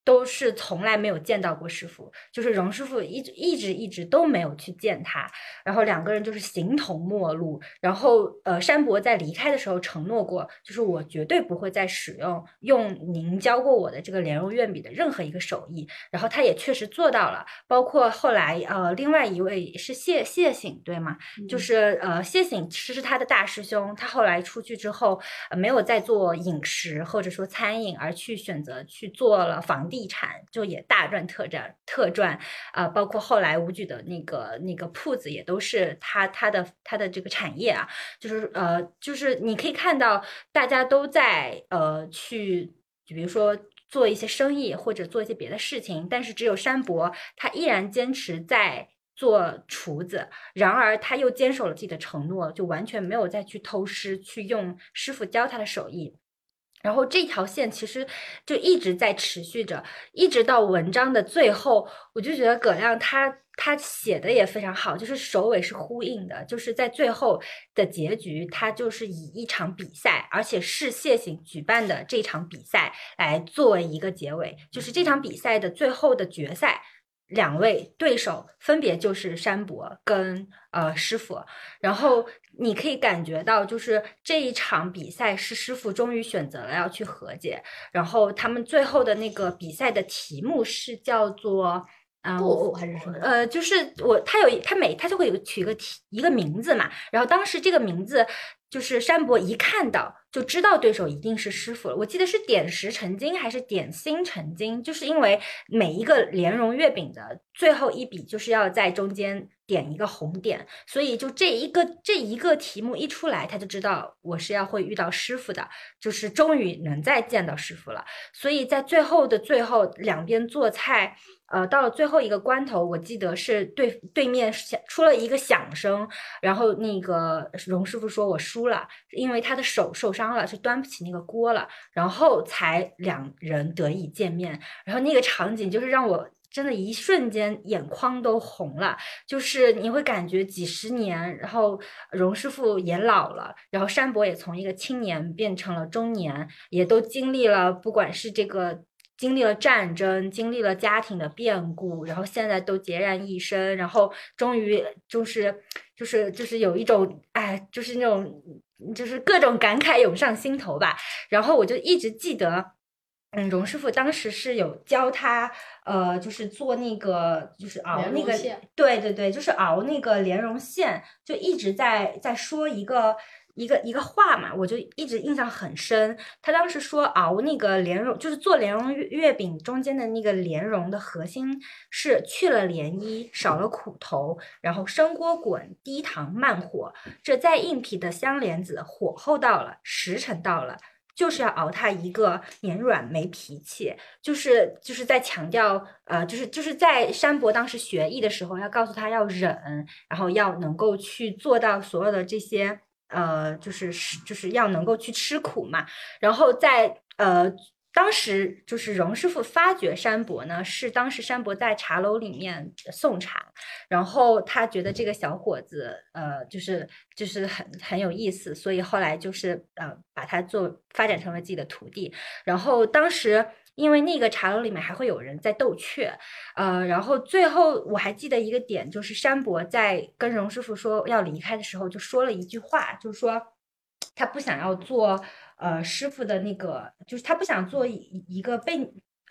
都是从来没有见到过师傅，就是荣师傅一直一直一直都没有去见他，然后两个人就是形同陌路。然后呃，山伯在离开的时候承诺过，就是我绝对不会再使用用您教过我的这个莲蓉院笔的任何一个手艺。然后他也确实做到了，包括后来呃，另外一位是谢谢醒对吗？就是呃，谢醒其实他的大师兄，他后来出去之后没有再做饮食或者说餐饮，而去选择去做了房。地产就也大赚特赚特赚啊，包括后来吴举的那个那个铺子也都是他他的他的这个产业啊，就是呃就是你可以看到大家都在呃去，比如说做一些生意或者做一些别的事情，但是只有山伯他依然坚持在做厨子，然而他又坚守了自己的承诺，就完全没有再去偷师去用师傅教他的手艺。然后这条线其实就一直在持续着，一直到文章的最后，我就觉得葛亮他他写的也非常好，就是首尾是呼应的，就是在最后的结局，他就是以一场比赛，而且是谢行举办的这场比赛来作为一个结尾，就是这场比赛的最后的决赛。两位对手分别就是山伯跟呃师傅，然后你可以感觉到，就是这一场比赛是师傅终于选择了要去和解，然后他们最后的那个比赛的题目是叫做啊，我还是什么？呃，就是我他有他每他就会有取一个题一个名字嘛，然后当时这个名字。就是山伯一看到就知道对手一定是师傅了。我记得是点石成金还是点心成金，就是因为每一个莲蓉月饼的最后一笔就是要在中间点一个红点，所以就这一个这一个题目一出来，他就知道我是要会遇到师傅的，就是终于能再见到师傅了。所以在最后的最后，两边做菜。呃，到了最后一个关头，我记得是对对面响出了一个响声，然后那个荣师傅说我输了，因为他的手受伤了，是端不起那个锅了，然后才两人得以见面。然后那个场景就是让我真的一瞬间眼眶都红了，就是你会感觉几十年，然后荣师傅也老了，然后山伯也从一个青年变成了中年，也都经历了不管是这个。经历了战争，经历了家庭的变故，然后现在都孑然一身，然后终于就是就是就是有一种哎，就是那种就是各种感慨涌上心头吧。然后我就一直记得，嗯，荣师傅当时是有教他，呃，就是做那个就是熬那个，对对对，就是熬那个莲蓉馅，就一直在在说一个。一个一个话嘛，我就一直印象很深。他当时说熬那个莲蓉，就是做莲蓉月月饼中间的那个莲蓉的核心是去了涟漪，少了苦头，然后生锅滚，低糖慢火，这再硬皮的香莲子火候到了，时辰到了，就是要熬它一个绵软没脾气，就是就是在强调，呃，就是就是在山伯当时学艺的时候，要告诉他要忍，然后要能够去做到所有的这些。呃，就是是就是要能够去吃苦嘛，然后在呃当时就是荣师傅发掘山伯呢，是当时山伯在茶楼里面送茶，然后他觉得这个小伙子，呃，就是就是很很有意思，所以后来就是呃把他做发展成了自己的徒弟。然后当时因为那个茶楼里面还会有人在斗雀，呃，然后最后我还记得一个点，就是山伯在跟荣师傅说要离开的时候，就说了一句话，就是说他不想要做。呃，师傅的那个就是他不想做一一个被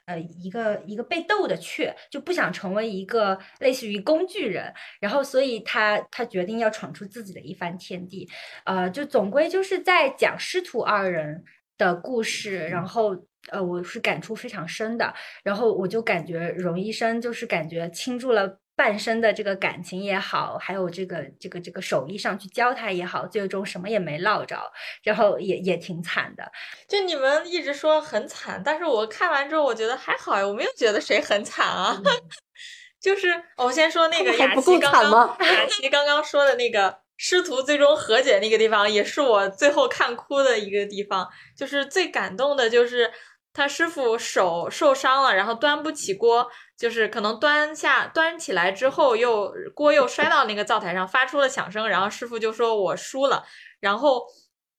呃一个一个被斗的雀，就不想成为一个类似于工具人，然后所以他他决定要闯出自己的一番天地，呃，就总归就是在讲师徒二人的故事，然后呃我是感触非常深的，然后我就感觉荣医生就是感觉倾注了。半生的这个感情也好，还有这个这个这个手艺上去教他也好，最终什么也没落着，然后也也挺惨的。就你们一直说很惨，但是我看完之后，我觉得还好呀，我没有觉得谁很惨啊。就是我先说那个雅琪刚刚雅琪刚刚说的那个师徒最终和解那个地方，也是我最后看哭的一个地方。就是最感动的，就是他师傅手受伤了，然后端不起锅。就是可能端下端起来之后，又锅又摔到那个灶台上，发出了响声。然后师傅就说：“我输了。”然后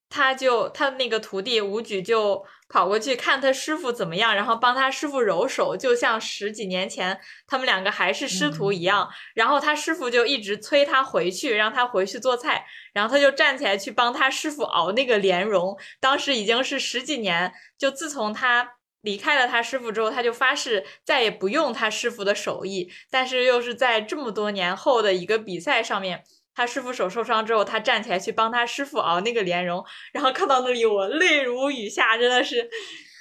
他就他那个徒弟武举就跑过去看他师傅怎么样，然后帮他师傅揉手，就像十几年前他们两个还是师徒一样。然后他师傅就一直催他回去，让他回去做菜。然后他就站起来去帮他师傅熬那个莲蓉。当时已经是十几年，就自从他。离开了他师傅之后，他就发誓再也不用他师傅的手艺。但是又是在这么多年后的一个比赛上面，他师傅手受伤之后，他站起来去帮他师傅熬那个莲蓉，然后看到那里，我泪如雨下，真的是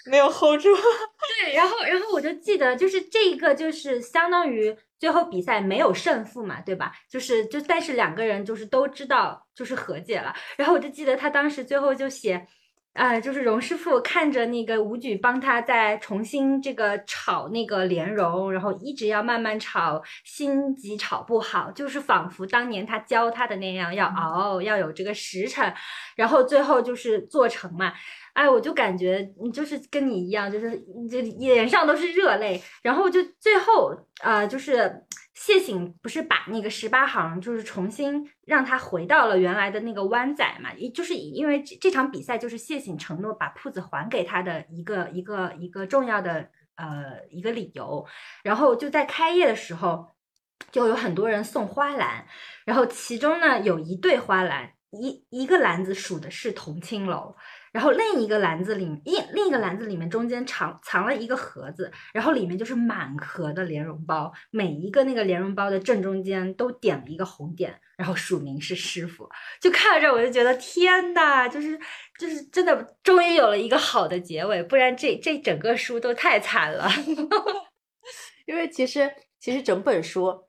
没有 hold 住。对，然后然后我就记得，就是这一个就是相当于最后比赛没有胜负嘛，对吧？就是就但是两个人就是都知道就是和解了，然后我就记得他当时最后就写。呃，就是荣师傅看着那个吴举帮他在重新这个炒那个莲蓉，然后一直要慢慢炒，心急炒不好，就是仿佛当年他教他的那样，要熬，要有这个时辰，然后最后就是做成嘛。哎，我就感觉你就是跟你一样，就是就脸上都是热泪，然后就最后啊，就是。谢醒不是把那个十八行就是重新让他回到了原来的那个湾仔嘛？也就是因为这这场比赛就是谢醒承诺把铺子还给他的一个一个一个重要的呃一个理由。然后就在开业的时候，就有很多人送花篮，然后其中呢有一对花篮，一一个篮子数的是同青楼。然后另一个篮子里，另另一个篮子里面中间藏藏了一个盒子，然后里面就是满盒的莲蓉包，每一个那个莲蓉包的正中间都点了一个红点，然后署名是师傅。就看着我就觉得天呐，就是就是真的，终于有了一个好的结尾，不然这这整个书都太惨了。因为其实其实整本书。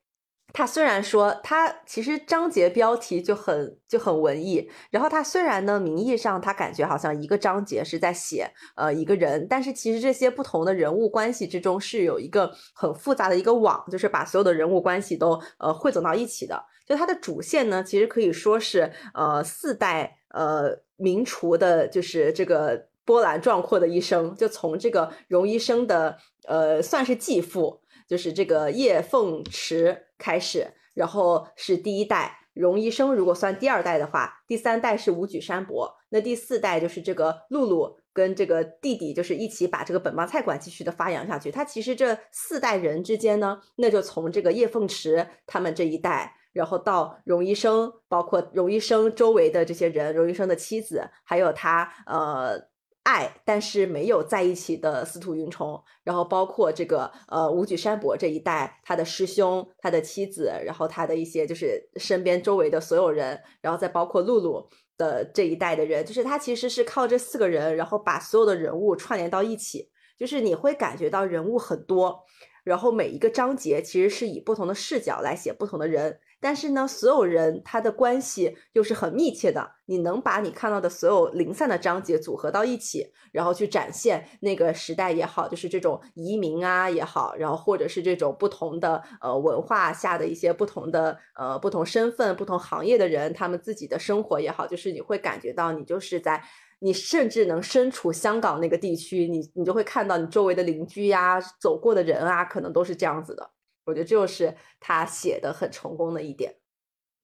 他虽然说他其实章节标题就很就很文艺，然后他虽然呢名义上他感觉好像一个章节是在写呃一个人，但是其实这些不同的人物关系之中是有一个很复杂的一个网，就是把所有的人物关系都呃汇总到一起的。就它的主线呢，其实可以说是呃四代呃名厨的，就是这个波澜壮阔的一生，就从这个荣医生的呃算是继父。就是这个叶凤池开始，然后是第一代荣医生。如果算第二代的话，第三代是武举山伯，那第四代就是这个露露跟这个弟弟，就是一起把这个本帮菜馆继续的发扬下去。他其实这四代人之间呢，那就从这个叶凤池他们这一代，然后到荣医生，包括荣医生周围的这些人，荣医生的妻子，还有他呃。爱，但是没有在一起的司徒云虫，然后包括这个呃武举山伯这一代，他的师兄、他的妻子，然后他的一些就是身边周围的所有人，然后再包括露露的这一代的人，就是他其实是靠这四个人，然后把所有的人物串联到一起，就是你会感觉到人物很多，然后每一个章节其实是以不同的视角来写不同的人。但是呢，所有人他的关系又是很密切的。你能把你看到的所有零散的章节组合到一起，然后去展现那个时代也好，就是这种移民啊也好，然后或者是这种不同的呃文化下的一些不同的呃不同身份、不同行业的人，他们自己的生活也好，就是你会感觉到你就是在。你甚至能身处香港那个地区，你你就会看到你周围的邻居呀、走过的人啊，可能都是这样子的。我觉得这就是他写的很成功的一点。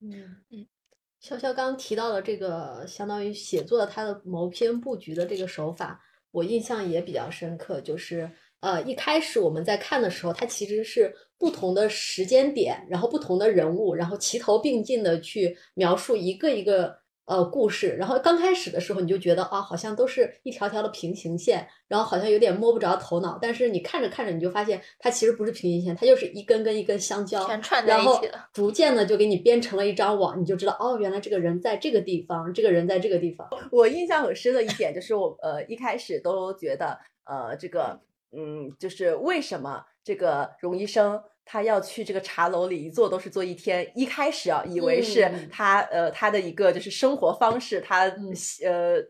嗯嗯，潇潇刚提到的这个，相当于写作的他的谋篇布局的这个手法，我印象也比较深刻。就是呃，一开始我们在看的时候，它其实是不同的时间点，然后不同的人物，然后齐头并进的去描述一个一个。呃，故事，然后刚开始的时候你就觉得啊，好像都是一条条的平行线，然后好像有点摸不着头脑。但是你看着看着，你就发现它其实不是平行线，它就是一根根一根相交，全串在一起了。逐渐的就给你编成了一张网，你就知道哦，原来这个人在这个地方，这个人在这个地方。我印象很深的一点就是，我呃一开始都觉得呃这个嗯，就是为什么这个荣医生。他要去这个茶楼里一坐都是坐一天，一开始啊，以为是他呃他的一个就是生活方式，他呃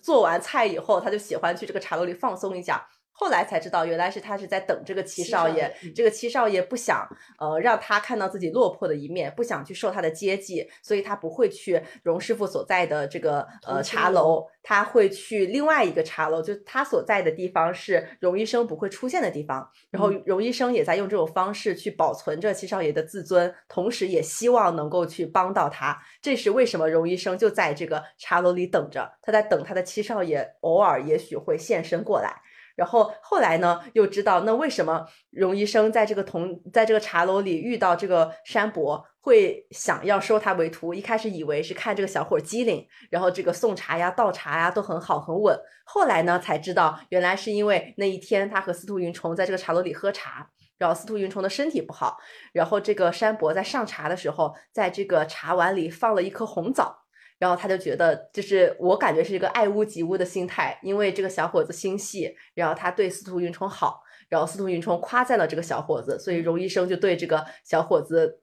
做完菜以后，他就喜欢去这个茶楼里放松一下。后来才知道，原来是他是在等这个七少爷。这个七少爷不想呃让他看到自己落魄的一面，不想去受他的接济，所以他不会去荣师傅所在的这个呃茶楼，他会去另外一个茶楼，就他所在的地方是荣医生不会出现的地方。然后荣医生也在用这种方式去保存着七少爷的自尊，同时也希望能够去帮到他。这是为什么荣医生就在这个茶楼里等着，他在等他的七少爷偶尔也许会现身过来。然后后来呢，又知道那为什么荣医生在这个同在这个茶楼里遇到这个山伯，会想要收他为徒？一开始以为是看这个小伙机灵，然后这个送茶呀、倒茶呀都很好很稳。后来呢，才知道原来是因为那一天他和司徒云虫在这个茶楼里喝茶，然后司徒云虫的身体不好，然后这个山伯在上茶的时候，在这个茶碗里放了一颗红枣。然后他就觉得，就是我感觉是一个爱屋及乌的心态，因为这个小伙子心细，然后他对司徒云冲好，然后司徒云冲夸赞了这个小伙子，所以荣医生就对这个小伙子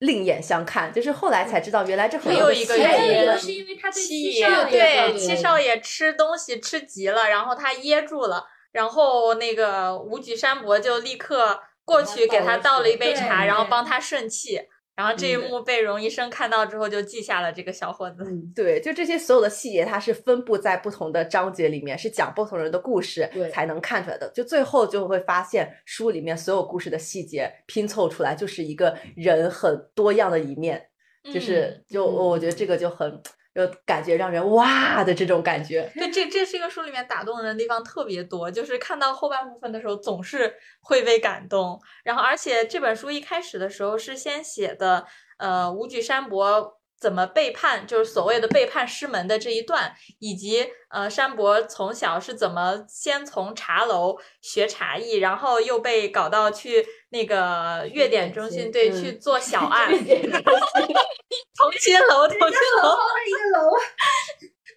另眼相看。就是后来才知道，原来这很有一个原因，是因为他对七少爷对七少爷吃东西吃急了，然后他噎住了，然后那个武举山伯就立刻过去给他倒了一杯茶，然后帮他顺气。然后这一幕被荣医生看到之后，就记下了这个小伙子。对，就这些所有的细节，它是分布在不同的章节里面，是讲不同人的故事才能看出来的。就最后就会发现，书里面所有故事的细节拼凑出来，就是一个人很多样的一面。就是就我觉得这个就很。有感觉让人哇的这种感觉，对，这这是一个书里面打动人的地方特别多，就是看到后半部分的时候总是会被感动。然后，而且这本书一开始的时候是先写的，呃，五举山伯怎么背叛，就是所谓的背叛师门的这一段，以及呃，山伯从小是怎么先从茶楼学茶艺，然后又被搞到去那个月点中心，对，去做小案。同心楼，同心楼，一个楼，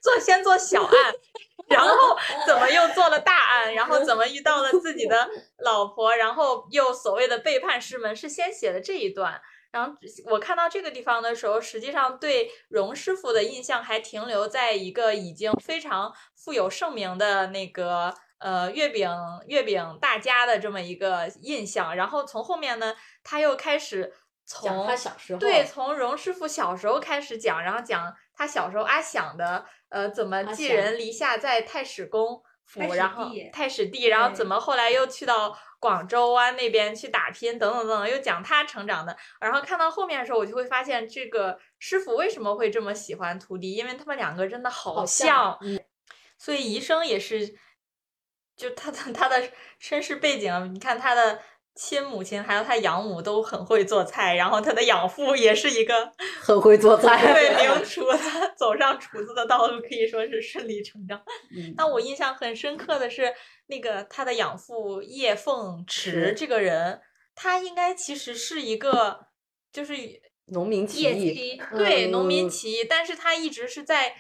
做先做小案，然后怎么又做了大案，然后怎么遇到了自己的 老婆，然后又所谓的背叛师门，是先写的这一段。然后我看到这个地方的时候，实际上对荣师傅的印象还停留在一个已经非常富有盛名的那个呃月饼月饼大家的这么一个印象。然后从后面呢，他又开始。从他小时候对，从荣师傅小时候开始讲，然后讲他小时候阿想的呃怎么寄人篱下在太史公府，然后太史第，然后怎么后来又去到广州湾那边去打拼，等等等等，又讲他成长的。然后看到后面的时候，我就会发现这个师傅为什么会这么喜欢徒弟，因为他们两个真的好像。所以医生也是，就他的他的身世背景，你看他的。亲母亲还有他养母都很会做菜，然后他的养父也是一个 很会做菜，对名厨，他走上厨子的道路可以说是顺理成章。但我印象很深刻的是，那个他的养父叶凤池这个人，他应该其实是一个就是农民起义，对农民起义，但是他一直是在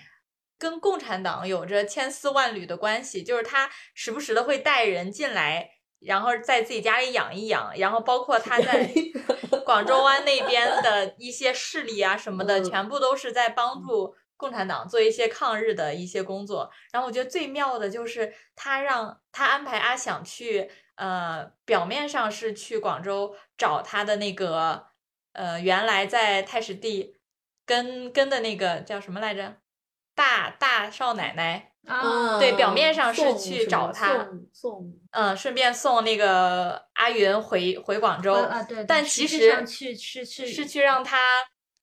跟共产党有着千丝万缕的关系，就是他时不时的会带人进来。然后在自己家里养一养，然后包括他在 广州湾那边的一些势力啊什么的，全部都是在帮助共产党做一些抗日的一些工作。然后我觉得最妙的就是他让他安排阿想去，呃，表面上是去广州找他的那个，呃，原来在太史第跟跟的那个叫什么来着，大大少奶奶。啊，对，表面上是去找他，送，嗯，顺便送那个阿云回回广州啊，对，但其实去是去是去让他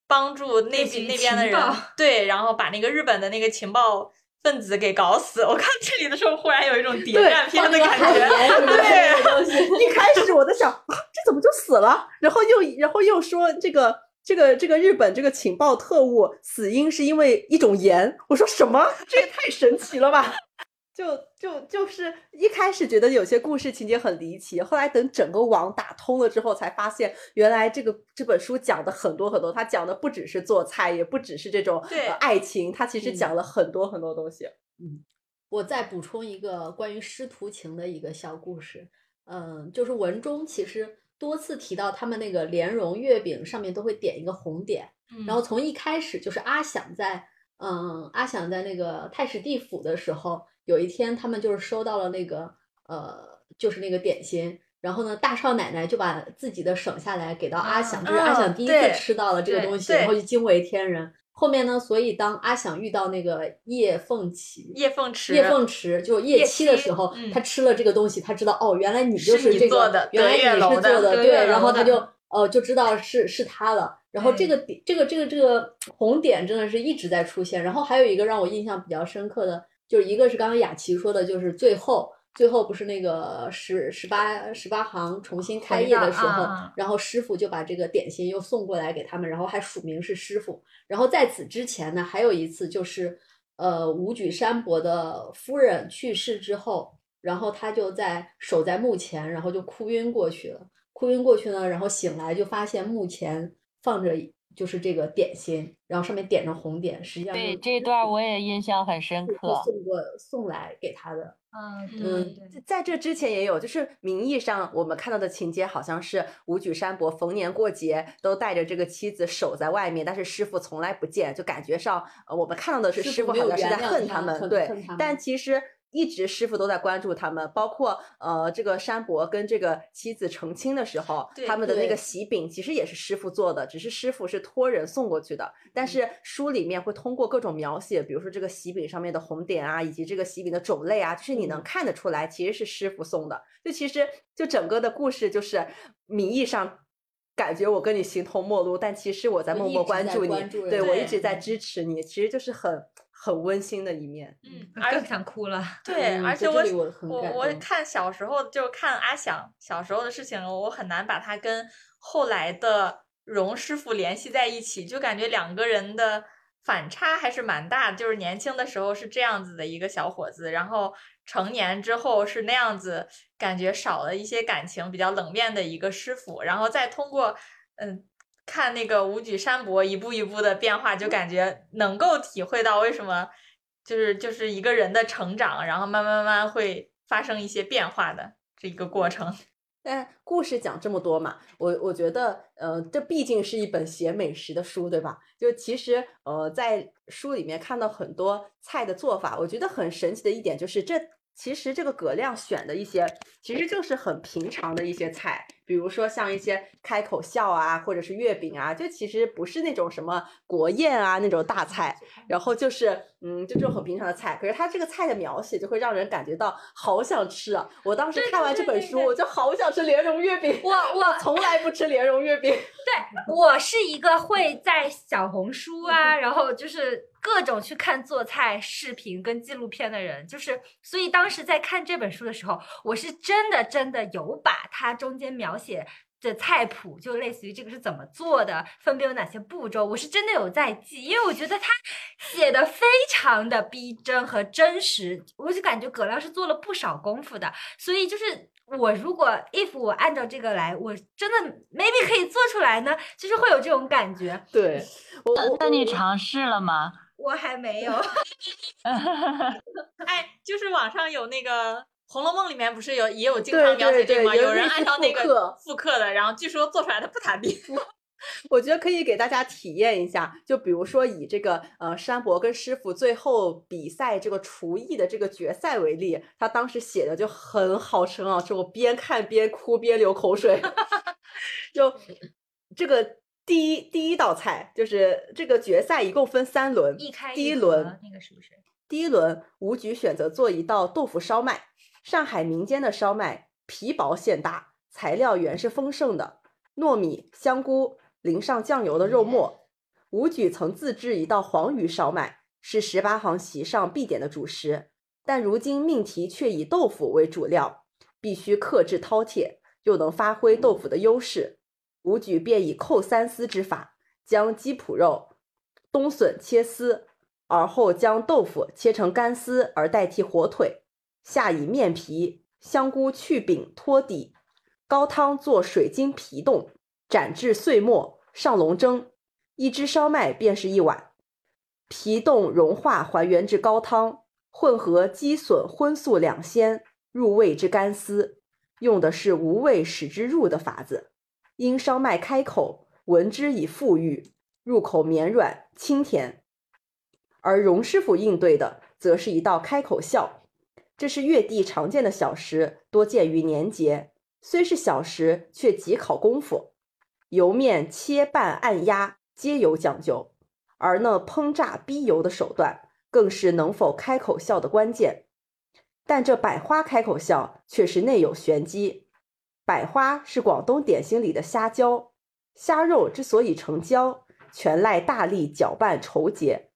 帮助那边那边的人，对，然后把那个日本的那个情报分子给搞死。我看这里的时候，忽然有一种谍战片的感觉，对，一开始我在想，这怎么就死了？然后又然后又说这个。这个这个日本这个情报特务死因是因为一种盐，我说什么？这也太神奇了吧！就就就是一开始觉得有些故事情节很离奇，后来等整个网打通了之后，才发现原来这个这本书讲的很多很多，它讲的不只是做菜，也不只是这种爱情，它其实讲了很多很多东西。嗯，我再补充一个关于师徒情的一个小故事，嗯，就是文中其实。多次提到他们那个莲蓉月饼上面都会点一个红点，然后从一开始就是阿想在，嗯，阿想在那个太史地府的时候，有一天他们就是收到了那个，呃，就是那个点心，然后呢，大少奶奶就把自己的省下来给到阿想，就是阿想第一次吃到了这个东西，然后就惊为天人。后面呢？所以当阿想遇到那个叶凤琪、叶凤池、叶凤池，就叶七的时候，他吃了这个东西，他知道哦，原来你就是这个，原来你是做的，对，然后他就呃就知道是是他了。然后这个点，这个这个这个红点真的是一直在出现。然后还有一个让我印象比较深刻的，就是一个是刚刚雅琪说的，就是最后。最后不是那个十十八十八行重新开业的时候，然后师傅就把这个点心又送过来给他们，然后还署名是师傅。然后在此之前呢，还有一次就是，呃，武举山伯的夫人去世之后，然后他就在守在墓前，然后就哭晕过去了。哭晕过去呢，然后醒来就发现墓前放着就是这个点心，然后上面点上红点，实际上对这段我也印象很深刻，送过送来给他的。嗯，对，在这之前也有，就是名义上我们看到的情节好像是武举山伯逢年过节都带着这个妻子守在外面，但是师傅从来不见，就感觉上呃我们看到的是师傅好像是在恨他们，对，但其实。一直师傅都在关注他们，包括呃这个山伯跟这个妻子成亲的时候，他们的那个喜饼其实也是师傅做的，只是师傅是托人送过去的。但是书里面会通过各种描写，比如说这个喜饼上面的红点啊，以及这个喜饼的种类啊，就是你能看得出来其实是师傅送的。就其实就整个的故事就是名义上感觉我跟你形同陌路，但其实我在默默关注你，对我一直在支持你，其实就是很。很温馨的一面，嗯，更想哭了。对，而且我我我看小时候就看阿想小时候的事情，我很难把他跟后来的荣师傅联系在一起，就感觉两个人的反差还是蛮大。就是年轻的时候是这样子的一个小伙子，然后成年之后是那样子，感觉少了一些感情，比较冷面的一个师傅，然后再通过嗯。看那个武举山伯一步一步的变化，就感觉能够体会到为什么就是就是一个人的成长，然后慢慢慢慢会发生一些变化的这一个过程。但 故事讲这么多嘛，我我觉得，呃，这毕竟是一本写美食的书，对吧？就其实，呃，在书里面看到很多菜的做法，我觉得很神奇的一点就是这。其实这个葛亮选的一些，其实就是很平常的一些菜，比如说像一些开口笑啊，或者是月饼啊，就其实不是那种什么国宴啊那种大菜，然后就是嗯，就这种很平常的菜。可是他这个菜的描写就会让人感觉到好想吃啊！我当时看完这本书，我就好想吃莲蓉月饼。我我从来不吃莲蓉月饼。对我是一个会在小红书啊，然后就是。各种去看做菜视频跟纪录片的人，就是所以当时在看这本书的时候，我是真的真的有把它中间描写的菜谱，就类似于这个是怎么做的，分别有哪些步骤，我是真的有在记，因为我觉得他写的非常的逼真和真实，我就感觉葛亮是做了不少功夫的，所以就是我如果 if 我按照这个来，我真的 maybe 可以做出来呢，就是会有这种感觉。对，我那你尝试了吗？我还没有，哎，就是网上有那个《红楼梦》里面不是有也有经常描写这个吗？有人按照那个复刻的，然后据说做出来的不咋地。我觉得可以给大家体验一下，就比如说以这个呃山伯跟师傅最后比赛这个厨艺的这个决赛为例，他当时写的就很好吃啊，是我边看边哭边流口水，就这个。第一第一道菜就是这个决赛，一共分三轮。一开第一轮那个是不是？第一轮，吴举选择做一道豆腐烧麦。上海民间的烧麦皮薄馅大，材料原是丰盛的，糯米、香菇，淋上酱油的肉末。吴举曾自制一道黄鱼烧麦，是十八行席上必点的主食。但如今命题却以豆腐为主料，必须克制饕餮，又能发挥豆腐的优势。武举便以扣三丝之法，将鸡脯肉、冬笋切丝，而后将豆腐切成干丝，而代替火腿。下以面皮、香菇去饼托底，高汤做水晶皮冻，斩至碎末，上笼蒸。一只烧麦便是一碗。皮冻融化还原至高汤，混合鸡笋荤素两鲜入味之干丝，用的是无味使之入的法子。因烧麦开口，闻之以馥郁，入口绵软清甜。而荣师傅应对的，则是一道开口笑。这是粤地常见的小食，多见于年节。虽是小食，却极考功夫。油面切拌按压，皆有讲究。而那烹炸逼油的手段，更是能否开口笑的关键。但这百花开口笑，却是内有玄机。百花是广东点心里的虾胶，虾肉之所以成胶，全赖大力搅拌稠结。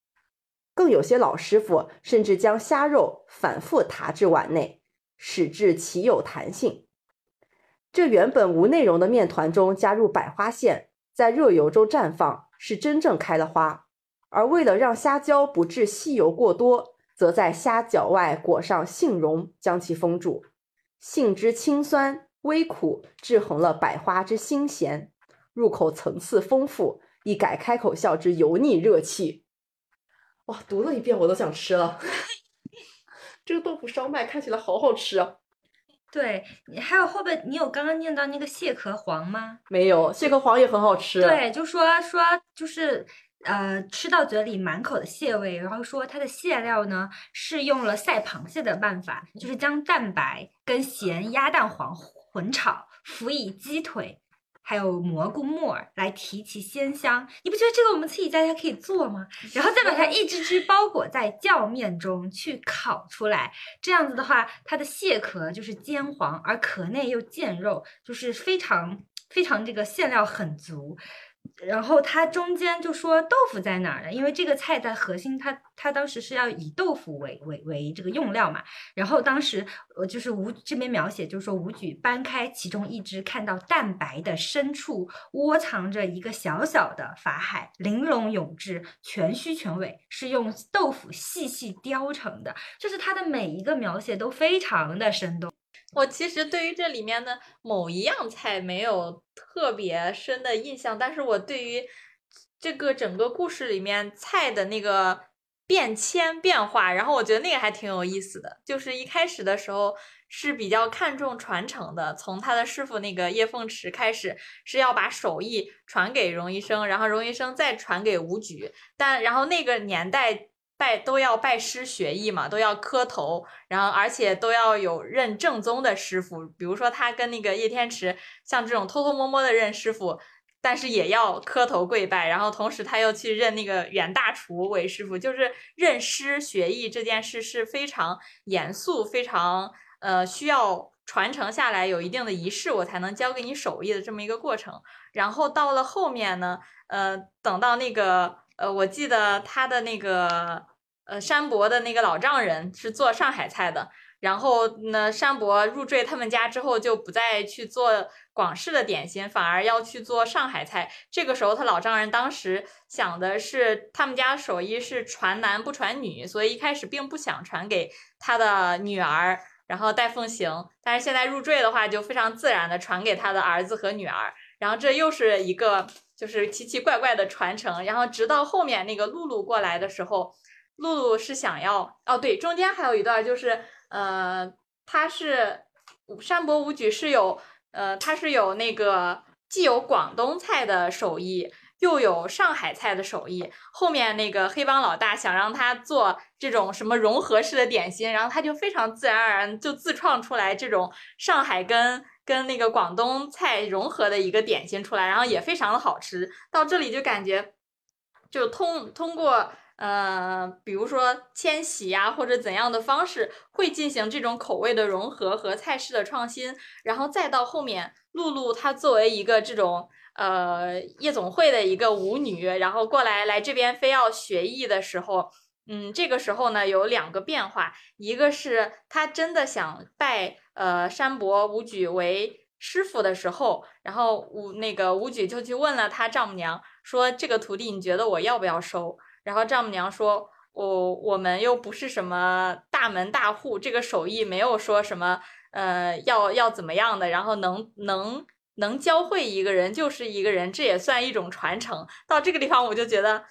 更有些老师傅甚至将虾肉反复踏至碗内，使至其有弹性。这原本无内容的面团中加入百花馅，在热油中绽放，是真正开了花。而为了让虾胶不致吸油过多，则在虾饺外裹上杏蓉，将其封住。杏之清酸。微苦制衡了百花之新咸，入口层次丰富，一改开口笑之油腻热气。哇，读了一遍我都想吃了。这个豆腐烧麦看起来好好吃啊！对，你还有后边，你有刚刚念到那个蟹壳黄吗？没有，蟹壳黄也很好吃。对，就说说就是。呃，吃到嘴里满口的蟹味，然后说它的蟹料呢是用了赛螃蟹的办法，就是将蛋白跟咸鸭蛋黄混炒，辅以鸡腿还有蘑菇木耳来提其鲜香。你不觉得这个我们自己在家可以做吗？然后再把它一只只包裹在酵面中去烤出来，这样子的话，它的蟹壳就是煎黄，而壳内又见肉，就是非常非常这个馅料很足。然后他中间就说豆腐在哪儿呢？因为这个菜的核心，他他当时是要以豆腐为为为这个用料嘛。然后当时呃就是吴这边描写，就是说吴举掰开其中一只，看到蛋白的深处窝藏着一个小小的法海，玲珑有致，全须全尾，是用豆腐细细雕成的。就是他的每一个描写都非常的生动。我其实对于这里面的某一样菜没有特别深的印象，但是我对于这个整个故事里面菜的那个变迁变化，然后我觉得那个还挺有意思的。就是一开始的时候是比较看重传承的，从他的师傅那个叶凤池开始是要把手艺传给荣医生，然后荣医生再传给吴举，但然后那个年代。拜都要拜师学艺嘛，都要磕头，然后而且都要有认正宗的师傅。比如说他跟那个叶天池，像这种偷偷摸摸的认师傅，但是也要磕头跪拜。然后同时他又去认那个袁大厨为师傅，就是认师学艺这件事是非常严肃、非常呃需要传承下来，有一定的仪式，我才能教给你手艺的这么一个过程。然后到了后面呢，呃，等到那个。呃，我记得他的那个呃山伯的那个老丈人是做上海菜的，然后呢山伯入赘他们家之后就不再去做广式的点心，反而要去做上海菜。这个时候他老丈人当时想的是他们家手艺是传男不传女，所以一开始并不想传给他的女儿，然后戴凤行。但是现在入赘的话，就非常自然的传给他的儿子和女儿，然后这又是一个。就是奇奇怪怪的传承，然后直到后面那个露露过来的时候，露露是想要哦，对，中间还有一段就是，呃，他是山伯武举是有，呃，他是有那个既有广东菜的手艺，又有上海菜的手艺。后面那个黑帮老大想让他做这种什么融合式的点心，然后他就非常自然而然就自创出来这种上海跟。跟那个广东菜融合的一个点心出来，然后也非常的好吃。到这里就感觉，就通通过呃，比如说迁徙呀，或者怎样的方式，会进行这种口味的融合和菜式的创新，然后再到后面，露露她作为一个这种呃夜总会的一个舞女，然后过来来这边非要学艺的时候。嗯，这个时候呢有两个变化，一个是她真的想拜呃山伯武举为师傅的时候，然后武那个武举就去问了他丈母娘，说这个徒弟你觉得我要不要收？然后丈母娘说，我我们又不是什么大门大户，这个手艺没有说什么呃要要怎么样的，然后能能能教会一个人就是一个人，这也算一种传承。到这个地方我就觉得。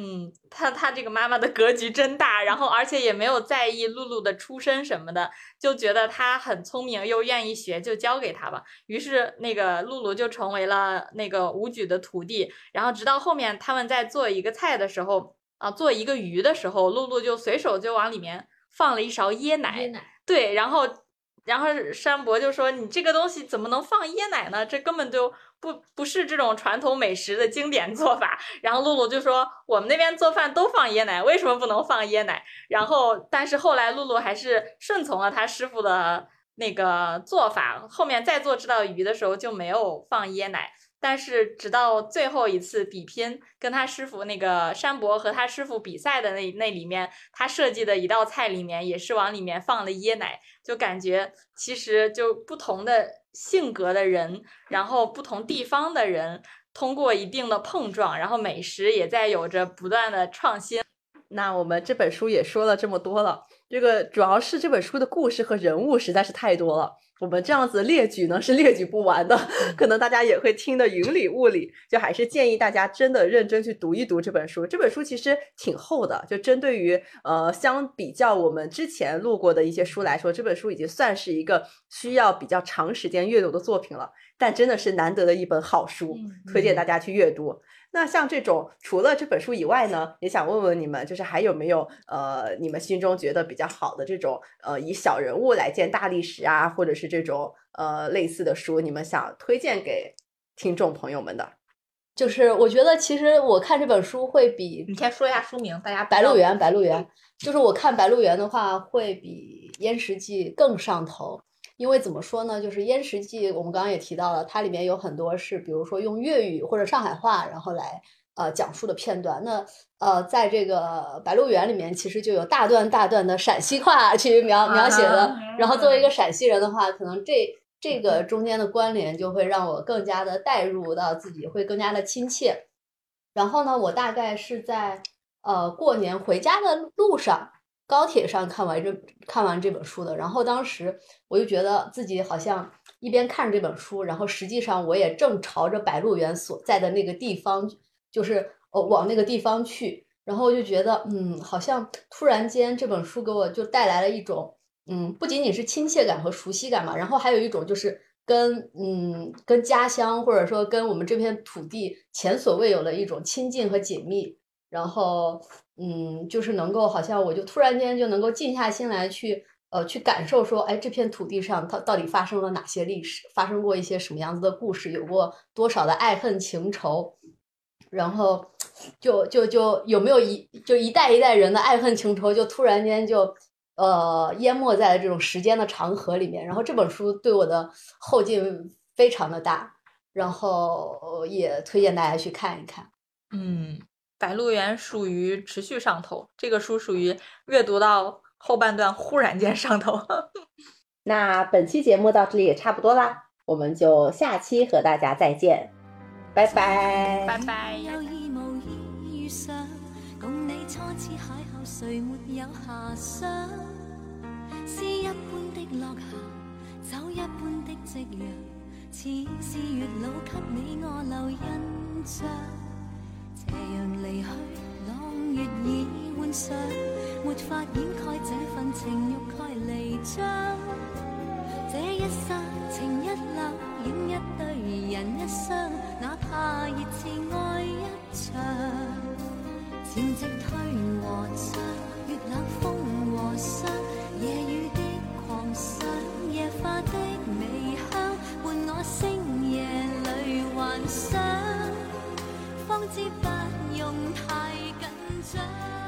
嗯，他他这个妈妈的格局真大，然后而且也没有在意露露的出身什么的，就觉得她很聪明又愿意学，就教给她吧。于是那个露露就成为了那个武举的徒弟。然后直到后面他们在做一个菜的时候啊，做一个鱼的时候，露露就随手就往里面放了一勺椰奶。椰奶对，然后然后山伯就说：“你这个东西怎么能放椰奶呢？这根本就……”不不是这种传统美食的经典做法，然后露露就说我们那边做饭都放椰奶，为什么不能放椰奶？然后但是后来露露还是顺从了他师傅的那个做法，后面再做这道鱼的时候就没有放椰奶。但是直到最后一次比拼，跟他师傅那个山伯和他师傅比赛的那那里面，他设计的一道菜里面也是往里面放了椰奶，就感觉其实就不同的。性格的人，然后不同地方的人，通过一定的碰撞，然后美食也在有着不断的创新。那我们这本书也说了这么多了，这个主要是这本书的故事和人物实在是太多了。我们这样子列举呢是列举不完的，可能大家也会听得云里雾里，就还是建议大家真的认真去读一读这本书。这本书其实挺厚的，就针对于呃相比较我们之前录过的一些书来说，这本书已经算是一个需要比较长时间阅读的作品了。但真的是难得的一本好书，推荐大家去阅读。那像这种除了这本书以外呢，也想问问你们，就是还有没有呃，你们心中觉得比较好的这种呃，以小人物来见大历史啊，或者是这种呃类似的书，你们想推荐给听众朋友们的？就是我觉得其实我看这本书会比你先说一下书名，大家《白鹿原》《白鹿原》，就是我看《白鹿原》的话会比《燕食记》更上头。因为怎么说呢，就是《燕食记》，我们刚刚也提到了，它里面有很多是，比如说用粤语或者上海话，然后来呃讲述的片段。那呃，在这个《白鹿原》里面，其实就有大段大段的陕西话去描描写的。然后作为一个陕西人的话，可能这这个中间的关联就会让我更加的带入到自己，会更加的亲切。然后呢，我大概是在呃过年回家的路上。高铁上看完这看完这本书的，然后当时我就觉得自己好像一边看着这本书，然后实际上我也正朝着白鹿原所在的那个地方，就是呃往那个地方去，然后我就觉得嗯，好像突然间这本书给我就带来了一种嗯，不仅仅是亲切感和熟悉感嘛，然后还有一种就是跟嗯跟家乡或者说跟我们这片土地前所未有的一种亲近和紧密，然后。嗯，就是能够，好像我就突然间就能够静下心来去，呃，去感受说，哎，这片土地上它到底发生了哪些历史，发生过一些什么样子的故事，有过多少的爱恨情仇，然后就就就有没有一就一代一代人的爱恨情仇，就突然间就呃淹没在了这种时间的长河里面。然后这本书对我的后劲非常的大，然后也推荐大家去看一看。嗯。《白鹿原》属于持续上头，这个书属于阅读到后半段忽然间上头。那本期节目到这里也差不多啦，我们就下期和大家再见，拜拜，拜拜。斜阳离去，朗月已换上，没法掩盖这份情欲盖弥彰。这一刹情一缕，影一对人一双，哪怕热炽爱一场。潮汐退和涨，月冷风和霜，夜雨的狂想，夜花的微香，伴我星夜里幻想。方知不用太紧张。